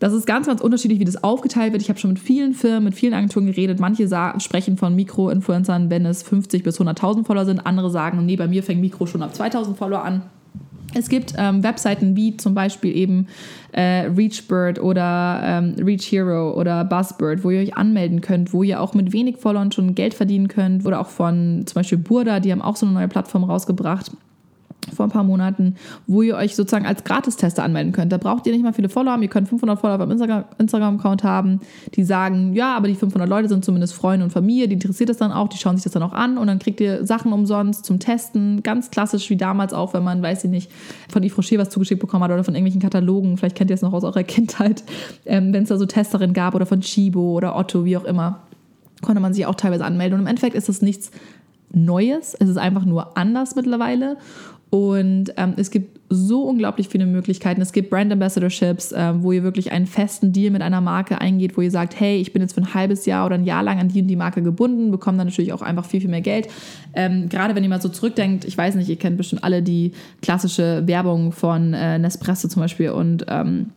das ist ganz, ganz unterschiedlich, wie das aufgeteilt wird. Ich habe schon mit vielen Firmen, mit vielen Agenturen geredet. Manche sprechen von Mikro-Influencern, wenn es 50 bis 100.000 Follower sind. Andere sagen, nee, bei mir fängt Mikro schon ab 2.000 Follower an. Es gibt ähm, Webseiten wie zum Beispiel eben äh, Reachbird oder ähm, Reach Hero oder Buzzbird, wo ihr euch anmelden könnt, wo ihr auch mit wenig Followern schon Geld verdienen könnt. Oder auch von zum Beispiel Burda, die haben auch so eine neue Plattform rausgebracht vor ein paar Monaten, wo ihr euch sozusagen als Gratistester anmelden könnt. Da braucht ihr nicht mal viele Follower haben. Ihr könnt 500 Follower beim Instagram-Account haben, die sagen, ja, aber die 500 Leute sind zumindest Freunde und Familie, die interessiert das dann auch, die schauen sich das dann auch an und dann kriegt ihr Sachen umsonst zum Testen. Ganz klassisch wie damals auch, wenn man, weiß ich nicht, von Yves Rocher was zugeschickt bekommen hat oder von irgendwelchen Katalogen. Vielleicht kennt ihr es noch aus eurer <laughs> Kindheit, ähm, wenn es da so Testerinnen gab oder von Chibo oder Otto, wie auch immer, konnte man sich auch teilweise anmelden. Und im Endeffekt ist das nichts Neues. Es ist einfach nur anders mittlerweile. Und ähm, es gibt so unglaublich viele Möglichkeiten. Es gibt Brand Ambassadorships, äh, wo ihr wirklich einen festen Deal mit einer Marke eingeht, wo ihr sagt, hey, ich bin jetzt für ein halbes Jahr oder ein Jahr lang an die und die Marke gebunden, bekommt dann natürlich auch einfach viel, viel mehr Geld. Ähm, gerade wenn ihr mal so zurückdenkt, ich weiß nicht, ihr kennt bestimmt alle die klassische Werbung von äh, Nespresso zum Beispiel und ähm,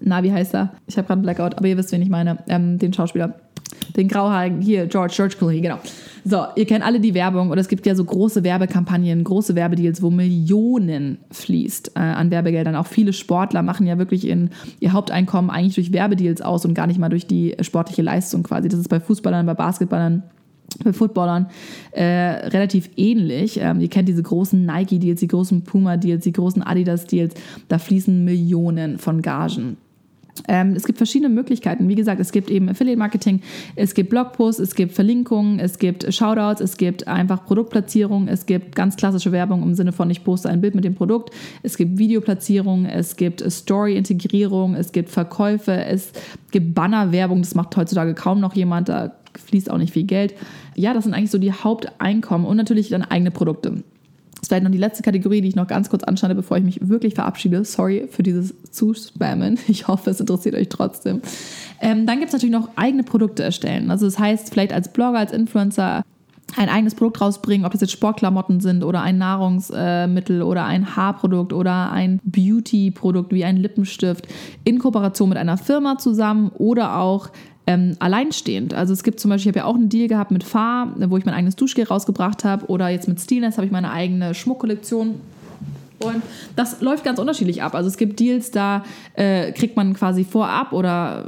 na, wie heißt er? Ich habe gerade einen Blackout, aber ihr wisst, wen ich meine, ähm, den Schauspieler. Den grauhaarigen, hier, George, George Clooney, genau. So, ihr kennt alle die Werbung und es gibt ja so große Werbekampagnen, große Werbedeals, wo Millionen fließt äh, an Werbegeldern. Auch viele Sportler machen ja wirklich in, ihr Haupteinkommen eigentlich durch Werbedeals aus und gar nicht mal durch die sportliche Leistung quasi. Das ist bei Fußballern, bei Basketballern bei Footballern äh, relativ ähnlich. Ähm, ihr kennt diese großen Nike-Deals, die großen Puma-Deals, die großen Adidas-Deals. Da fließen Millionen von Gagen. Ähm, es gibt verschiedene Möglichkeiten. Wie gesagt, es gibt eben Affiliate-Marketing, es gibt Blogposts, es gibt Verlinkungen, es gibt Shoutouts, es gibt einfach Produktplatzierung, es gibt ganz klassische Werbung im Sinne von ich poste ein Bild mit dem Produkt, es gibt Videoplatzierung, es gibt Story-Integrierung, es gibt Verkäufe, es gibt Banner-Werbung, das macht heutzutage kaum noch jemand, da fließt auch nicht viel Geld. Ja, das sind eigentlich so die Haupteinkommen und natürlich dann eigene Produkte. Das vielleicht noch die letzte Kategorie, die ich noch ganz kurz anschneide, bevor ich mich wirklich verabschiede. Sorry für dieses Zuspammen. <laughs> Ich hoffe, es interessiert euch trotzdem. Ähm, dann gibt es natürlich noch eigene Produkte erstellen. Also das heißt, vielleicht als Blogger, als Influencer ein eigenes Produkt rausbringen, ob das jetzt Sportklamotten sind oder ein Nahrungsmittel oder ein Haarprodukt oder ein Beauty-Produkt wie ein Lippenstift in Kooperation mit einer Firma zusammen oder auch ähm, alleinstehend. Also es gibt zum Beispiel, ich habe ja auch einen Deal gehabt mit Fahr, wo ich mein eigenes Duschgel rausgebracht habe oder jetzt mit Steelness habe ich meine eigene Schmuckkollektion und das läuft ganz unterschiedlich ab. Also es gibt Deals, da äh, kriegt man quasi vorab oder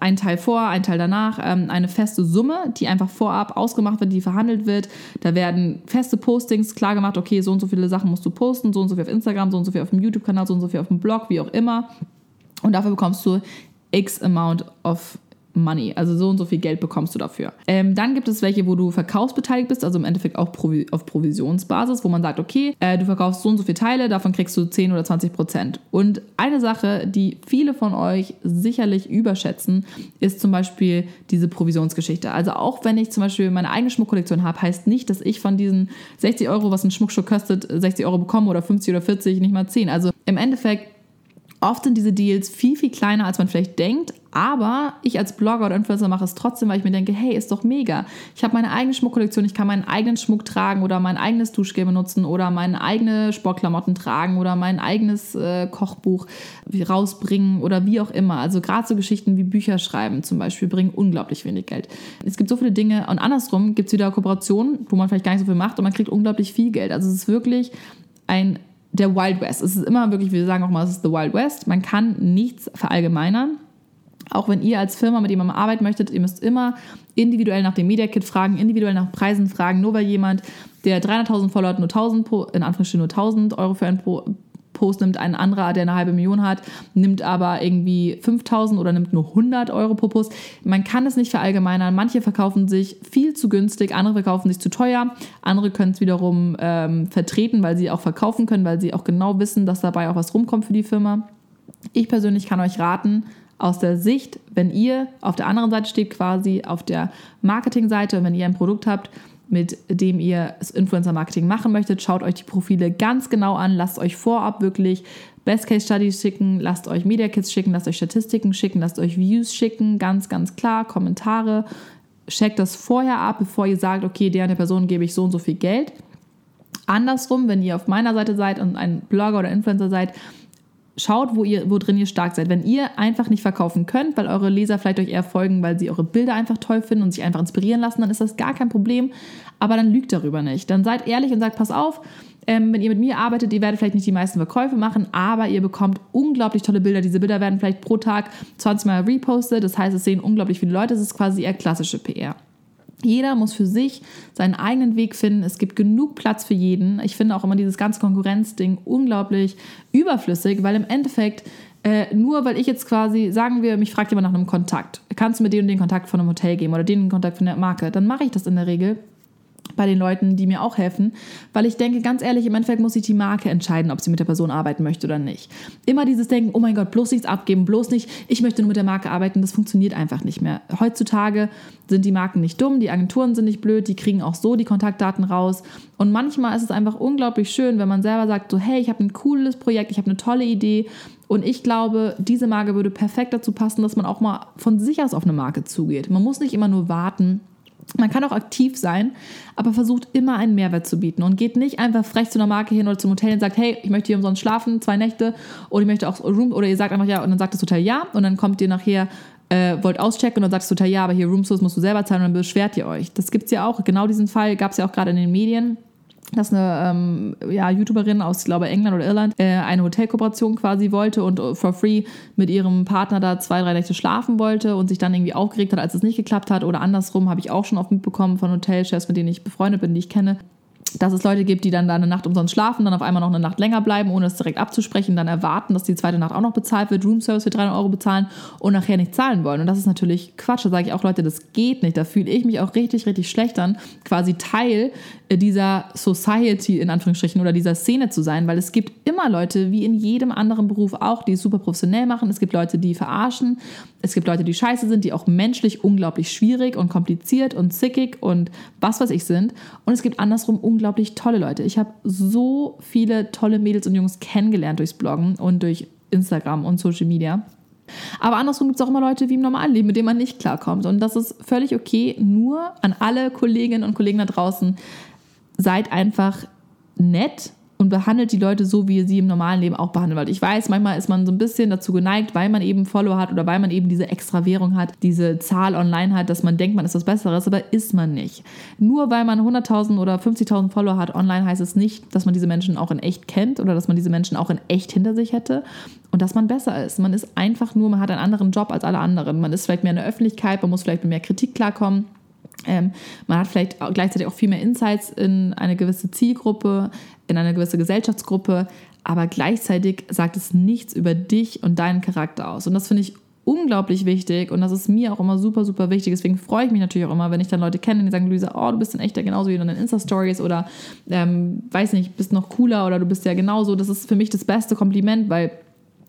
einen Teil vor, einen Teil danach ähm, eine feste Summe, die einfach vorab ausgemacht wird, die verhandelt wird. Da werden feste Postings klar gemacht, okay, so und so viele Sachen musst du posten, so und so viel auf Instagram, so und so viel auf dem YouTube-Kanal, so und so viel auf dem Blog, wie auch immer. Und dafür bekommst du X Amount of Money. Also so und so viel Geld bekommst du dafür. Ähm, dann gibt es welche, wo du verkaufsbeteiligt bist, also im Endeffekt auch Provi auf Provisionsbasis, wo man sagt, okay, äh, du verkaufst so und so viele Teile, davon kriegst du 10 oder 20 Prozent. Und eine Sache, die viele von euch sicherlich überschätzen, ist zum Beispiel diese Provisionsgeschichte. Also auch wenn ich zum Beispiel meine eigene Schmuckkollektion habe, heißt nicht, dass ich von diesen 60 Euro, was ein Schmuckstück kostet, 60 Euro bekomme oder 50 oder 40, nicht mal 10. Also im Endeffekt Oft sind diese Deals viel, viel kleiner, als man vielleicht denkt, aber ich als Blogger oder Influencer mache es trotzdem, weil ich mir denke, hey, ist doch mega. Ich habe meine eigene Schmuckkollektion, ich kann meinen eigenen Schmuck tragen oder mein eigenes Duschgel benutzen oder meine eigene Sportklamotten tragen oder mein eigenes äh, Kochbuch rausbringen oder wie auch immer. Also gerade so Geschichten wie Bücher schreiben zum Beispiel bringen unglaublich wenig Geld. Es gibt so viele Dinge und andersrum gibt es wieder Kooperationen, wo man vielleicht gar nicht so viel macht und man kriegt unglaublich viel Geld. Also es ist wirklich ein der Wild West. Es ist immer wirklich, wir sagen auch mal, es ist the Wild West. Man kann nichts verallgemeinern. Auch wenn ihr als Firma mit jemandem arbeiten möchtet, ihr müsst immer individuell nach dem Media Kit fragen, individuell nach Preisen fragen. Nur weil jemand, der 300.000 Follower hat, nur 1000, in Anführungsstrichen nur 1000 Euro für ein Post nimmt, ein anderer, der eine halbe Million hat, nimmt aber irgendwie 5000 oder nimmt nur 100 Euro pro Post. Man kann es nicht verallgemeinern. Manche verkaufen sich viel zu günstig, andere verkaufen sich zu teuer, andere können es wiederum ähm, vertreten, weil sie auch verkaufen können, weil sie auch genau wissen, dass dabei auch was rumkommt für die Firma. Ich persönlich kann euch raten, aus der Sicht, wenn ihr auf der anderen Seite steht, quasi auf der Marketingseite, wenn ihr ein Produkt habt, mit dem ihr das Influencer-Marketing machen möchtet. Schaut euch die Profile ganz genau an, lasst euch vorab wirklich Best-Case-Studies schicken, lasst euch Media-Kits schicken, lasst euch Statistiken schicken, lasst euch Views schicken, ganz, ganz klar, Kommentare. Checkt das vorher ab, bevor ihr sagt, okay, der der Person gebe ich so und so viel Geld. Andersrum, wenn ihr auf meiner Seite seid und ein Blogger oder Influencer seid, schaut, wo ihr, wo drin ihr stark seid. Wenn ihr einfach nicht verkaufen könnt, weil eure Leser vielleicht euch eher folgen, weil sie eure Bilder einfach toll finden und sich einfach inspirieren lassen, dann ist das gar kein Problem. Aber dann lügt darüber nicht. Dann seid ehrlich und sagt, pass auf, ähm, wenn ihr mit mir arbeitet, ihr werdet vielleicht nicht die meisten Verkäufe machen, aber ihr bekommt unglaublich tolle Bilder. Diese Bilder werden vielleicht pro Tag 20 Mal repostet. Das heißt, es sehen unglaublich viele Leute. Es ist quasi eher klassische PR. Jeder muss für sich seinen eigenen Weg finden. Es gibt genug Platz für jeden. Ich finde auch immer dieses ganze Konkurrenzding unglaublich überflüssig, weil im Endeffekt äh, nur weil ich jetzt quasi, sagen wir, mich fragt jemand nach einem Kontakt, kannst du mir den und den Kontakt von einem Hotel geben oder den Kontakt von der Marke, dann mache ich das in der Regel bei den Leuten, die mir auch helfen, weil ich denke, ganz ehrlich, im Endeffekt muss sich die Marke entscheiden, ob sie mit der Person arbeiten möchte oder nicht. Immer dieses Denken, oh mein Gott, bloß nichts abgeben, bloß nicht, ich möchte nur mit der Marke arbeiten, das funktioniert einfach nicht mehr. Heutzutage sind die Marken nicht dumm, die Agenturen sind nicht blöd, die kriegen auch so die Kontaktdaten raus. Und manchmal ist es einfach unglaublich schön, wenn man selber sagt, so hey, ich habe ein cooles Projekt, ich habe eine tolle Idee und ich glaube, diese Marke würde perfekt dazu passen, dass man auch mal von sich aus auf eine Marke zugeht. Man muss nicht immer nur warten, man kann auch aktiv sein, aber versucht immer einen Mehrwert zu bieten und geht nicht einfach frech zu einer Marke hin oder zum Hotel und sagt, hey, ich möchte hier umsonst schlafen, zwei Nächte oder ich möchte auch Room oder ihr sagt einfach ja und dann sagt das Hotel ja und dann kommt ihr nachher äh, wollt auschecken und dann sagt das Hotel ja, aber hier Roomsource musst du selber zahlen und dann beschwert ihr euch. Das gibt es ja auch. Genau diesen Fall gab es ja auch gerade in den Medien dass eine ähm, ja, YouTuberin aus, glaube, England oder Irland äh, eine Hotelkooperation quasi wollte und äh, for free mit ihrem Partner da zwei, drei Nächte schlafen wollte und sich dann irgendwie aufgeregt hat, als es nicht geklappt hat. Oder andersrum habe ich auch schon oft mitbekommen von Hotelchefs, mit denen ich befreundet bin, die ich kenne, dass es Leute gibt, die dann da eine Nacht umsonst schlafen, dann auf einmal noch eine Nacht länger bleiben, ohne es direkt abzusprechen, dann erwarten, dass die zweite Nacht auch noch bezahlt wird, Roomservice für 300 Euro bezahlen und nachher nicht zahlen wollen. Und das ist natürlich Quatsch. Da sage ich auch, Leute, das geht nicht. Da fühle ich mich auch richtig, richtig schlecht an, quasi Teil äh, dieser Society in Anführungsstrichen oder dieser Szene zu sein, weil es gibt immer Leute, wie in jedem anderen Beruf auch, die es super professionell machen. Es gibt Leute, die verarschen. Es gibt Leute, die scheiße sind, die auch menschlich unglaublich schwierig und kompliziert und zickig und was weiß ich sind. Und es gibt andersrum unglaublich tolle Leute. Ich habe so viele tolle Mädels und Jungs kennengelernt durchs Bloggen und durch Instagram und Social Media. Aber andersrum gibt es auch immer Leute wie im normalen Leben, mit denen man nicht klarkommt. Und das ist völlig okay. Nur an alle Kolleginnen und Kollegen da draußen, seid einfach nett und behandelt die Leute so, wie ihr sie im normalen Leben auch behandelt. Weil ich weiß, manchmal ist man so ein bisschen dazu geneigt, weil man eben Follower hat oder weil man eben diese extra Währung hat, diese Zahl online hat, dass man denkt, man ist was Besseres, aber ist man nicht. Nur weil man 100.000 oder 50.000 Follower hat online, heißt es nicht, dass man diese Menschen auch in echt kennt oder dass man diese Menschen auch in echt hinter sich hätte und dass man besser ist. Man ist einfach nur, man hat einen anderen Job als alle anderen. Man ist vielleicht mehr in der Öffentlichkeit, man muss vielleicht mit mehr Kritik klarkommen. Ähm, man hat vielleicht auch gleichzeitig auch viel mehr Insights in eine gewisse Zielgruppe, in eine gewisse Gesellschaftsgruppe, aber gleichzeitig sagt es nichts über dich und deinen Charakter aus. Und das finde ich unglaublich wichtig und das ist mir auch immer super, super wichtig. Deswegen freue ich mich natürlich auch immer, wenn ich dann Leute kenne, die sagen, Luisa, oh, du bist ein echter genauso wie in deinen Insta-Stories oder ähm, weiß nicht, bist noch cooler oder du bist ja genauso. Das ist für mich das beste Kompliment, weil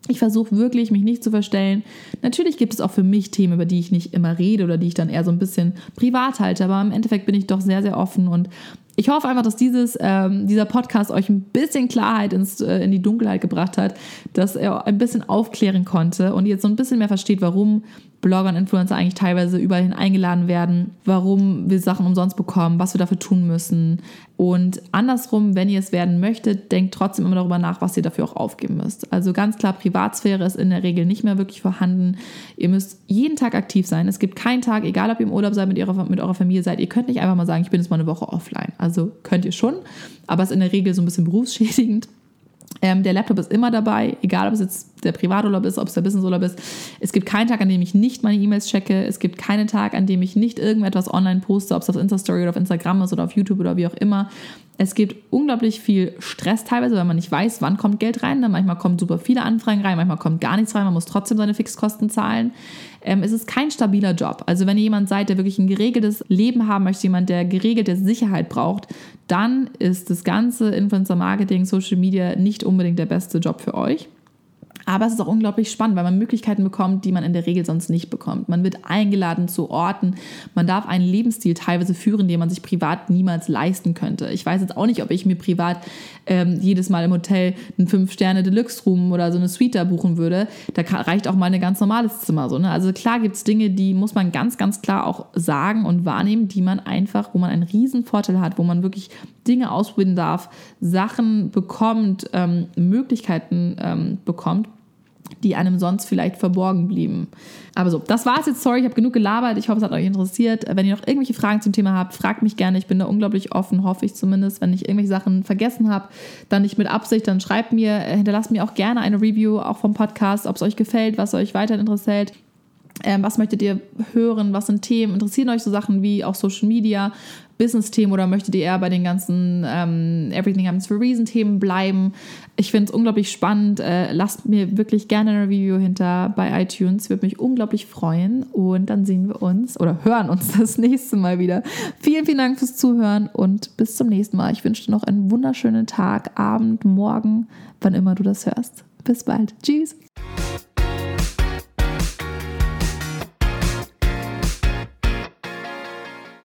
ich versuche wirklich, mich nicht zu verstellen. Natürlich gibt es auch für mich Themen, über die ich nicht immer rede oder die ich dann eher so ein bisschen privat halte, aber im Endeffekt bin ich doch sehr, sehr offen und ich hoffe einfach, dass dieses, ähm, dieser Podcast euch ein bisschen Klarheit ins, äh, in die Dunkelheit gebracht hat, dass er ein bisschen aufklären konnte und ihr jetzt so ein bisschen mehr versteht, warum Blogger und Influencer eigentlich teilweise überall eingeladen werden, warum wir Sachen umsonst bekommen, was wir dafür tun müssen. Und andersrum, wenn ihr es werden möchtet, denkt trotzdem immer darüber nach, was ihr dafür auch aufgeben müsst. Also ganz klar, Privatsphäre ist in der Regel nicht mehr wirklich vorhanden. Ihr müsst jeden Tag aktiv sein. Es gibt keinen Tag, egal ob ihr im Urlaub seid, mit, ihrer, mit eurer Familie seid, ihr könnt nicht einfach mal sagen, ich bin jetzt mal eine Woche offline. Könnt ihr schon, aber es ist in der Regel so ein bisschen berufsschädigend. Ähm, der Laptop ist immer dabei, egal ob es jetzt der Privaturlaub ist, ob es der Businessurlaub ist. Es gibt keinen Tag, an dem ich nicht meine E-Mails checke. Es gibt keinen Tag, an dem ich nicht irgendetwas online poste, ob es auf Insta-Story oder auf Instagram ist oder auf YouTube oder wie auch immer. Es gibt unglaublich viel Stress teilweise, weil man nicht weiß, wann kommt Geld rein. Manchmal kommen super viele Anfragen rein, manchmal kommt gar nichts rein, man muss trotzdem seine Fixkosten zahlen. Ähm, es ist kein stabiler Job. Also wenn ihr jemand seid, der wirklich ein geregeltes Leben haben möchte, jemand, der geregelte Sicherheit braucht, dann ist das ganze Influencer-Marketing, Social Media nicht unbedingt der beste Job für euch. Aber es ist auch unglaublich spannend, weil man Möglichkeiten bekommt, die man in der Regel sonst nicht bekommt. Man wird eingeladen zu Orten. Man darf einen Lebensstil teilweise führen, den man sich privat niemals leisten könnte. Ich weiß jetzt auch nicht, ob ich mir privat ähm, jedes Mal im Hotel einen Fünf-Sterne-Deluxe-Room oder so eine Suite da buchen würde. Da reicht auch mal ein ganz normales Zimmer. So, ne? Also klar gibt es Dinge, die muss man ganz, ganz klar auch sagen und wahrnehmen, die man einfach, wo man einen riesen Vorteil hat, wo man wirklich Dinge ausprobieren darf, Sachen bekommt, ähm, Möglichkeiten ähm, bekommt die einem sonst vielleicht verborgen blieben. Aber so, das war's jetzt. Sorry, ich habe genug gelabert. Ich hoffe, es hat euch interessiert. Wenn ihr noch irgendwelche Fragen zum Thema habt, fragt mich gerne. Ich bin da unglaublich offen, hoffe ich zumindest. Wenn ich irgendwelche Sachen vergessen habe, dann nicht mit Absicht, dann schreibt mir, hinterlasst mir auch gerne eine Review, auch vom Podcast, ob es euch gefällt, was euch weiter interessiert. Ähm, was möchtet ihr hören? Was sind Themen? Interessieren euch so Sachen wie auch Social Media? Business-Themen oder möchtet ihr eher bei den ganzen ähm, Everything Happens for Reason-Themen bleiben? Ich finde es unglaublich spannend. Äh, lasst mir wirklich gerne ein Review hinter bei iTunes. Würde mich unglaublich freuen. Und dann sehen wir uns oder hören uns <laughs> das nächste Mal wieder. Vielen, vielen Dank fürs Zuhören und bis zum nächsten Mal. Ich wünsche dir noch einen wunderschönen Tag, Abend, Morgen, wann immer du das hörst. Bis bald. Tschüss.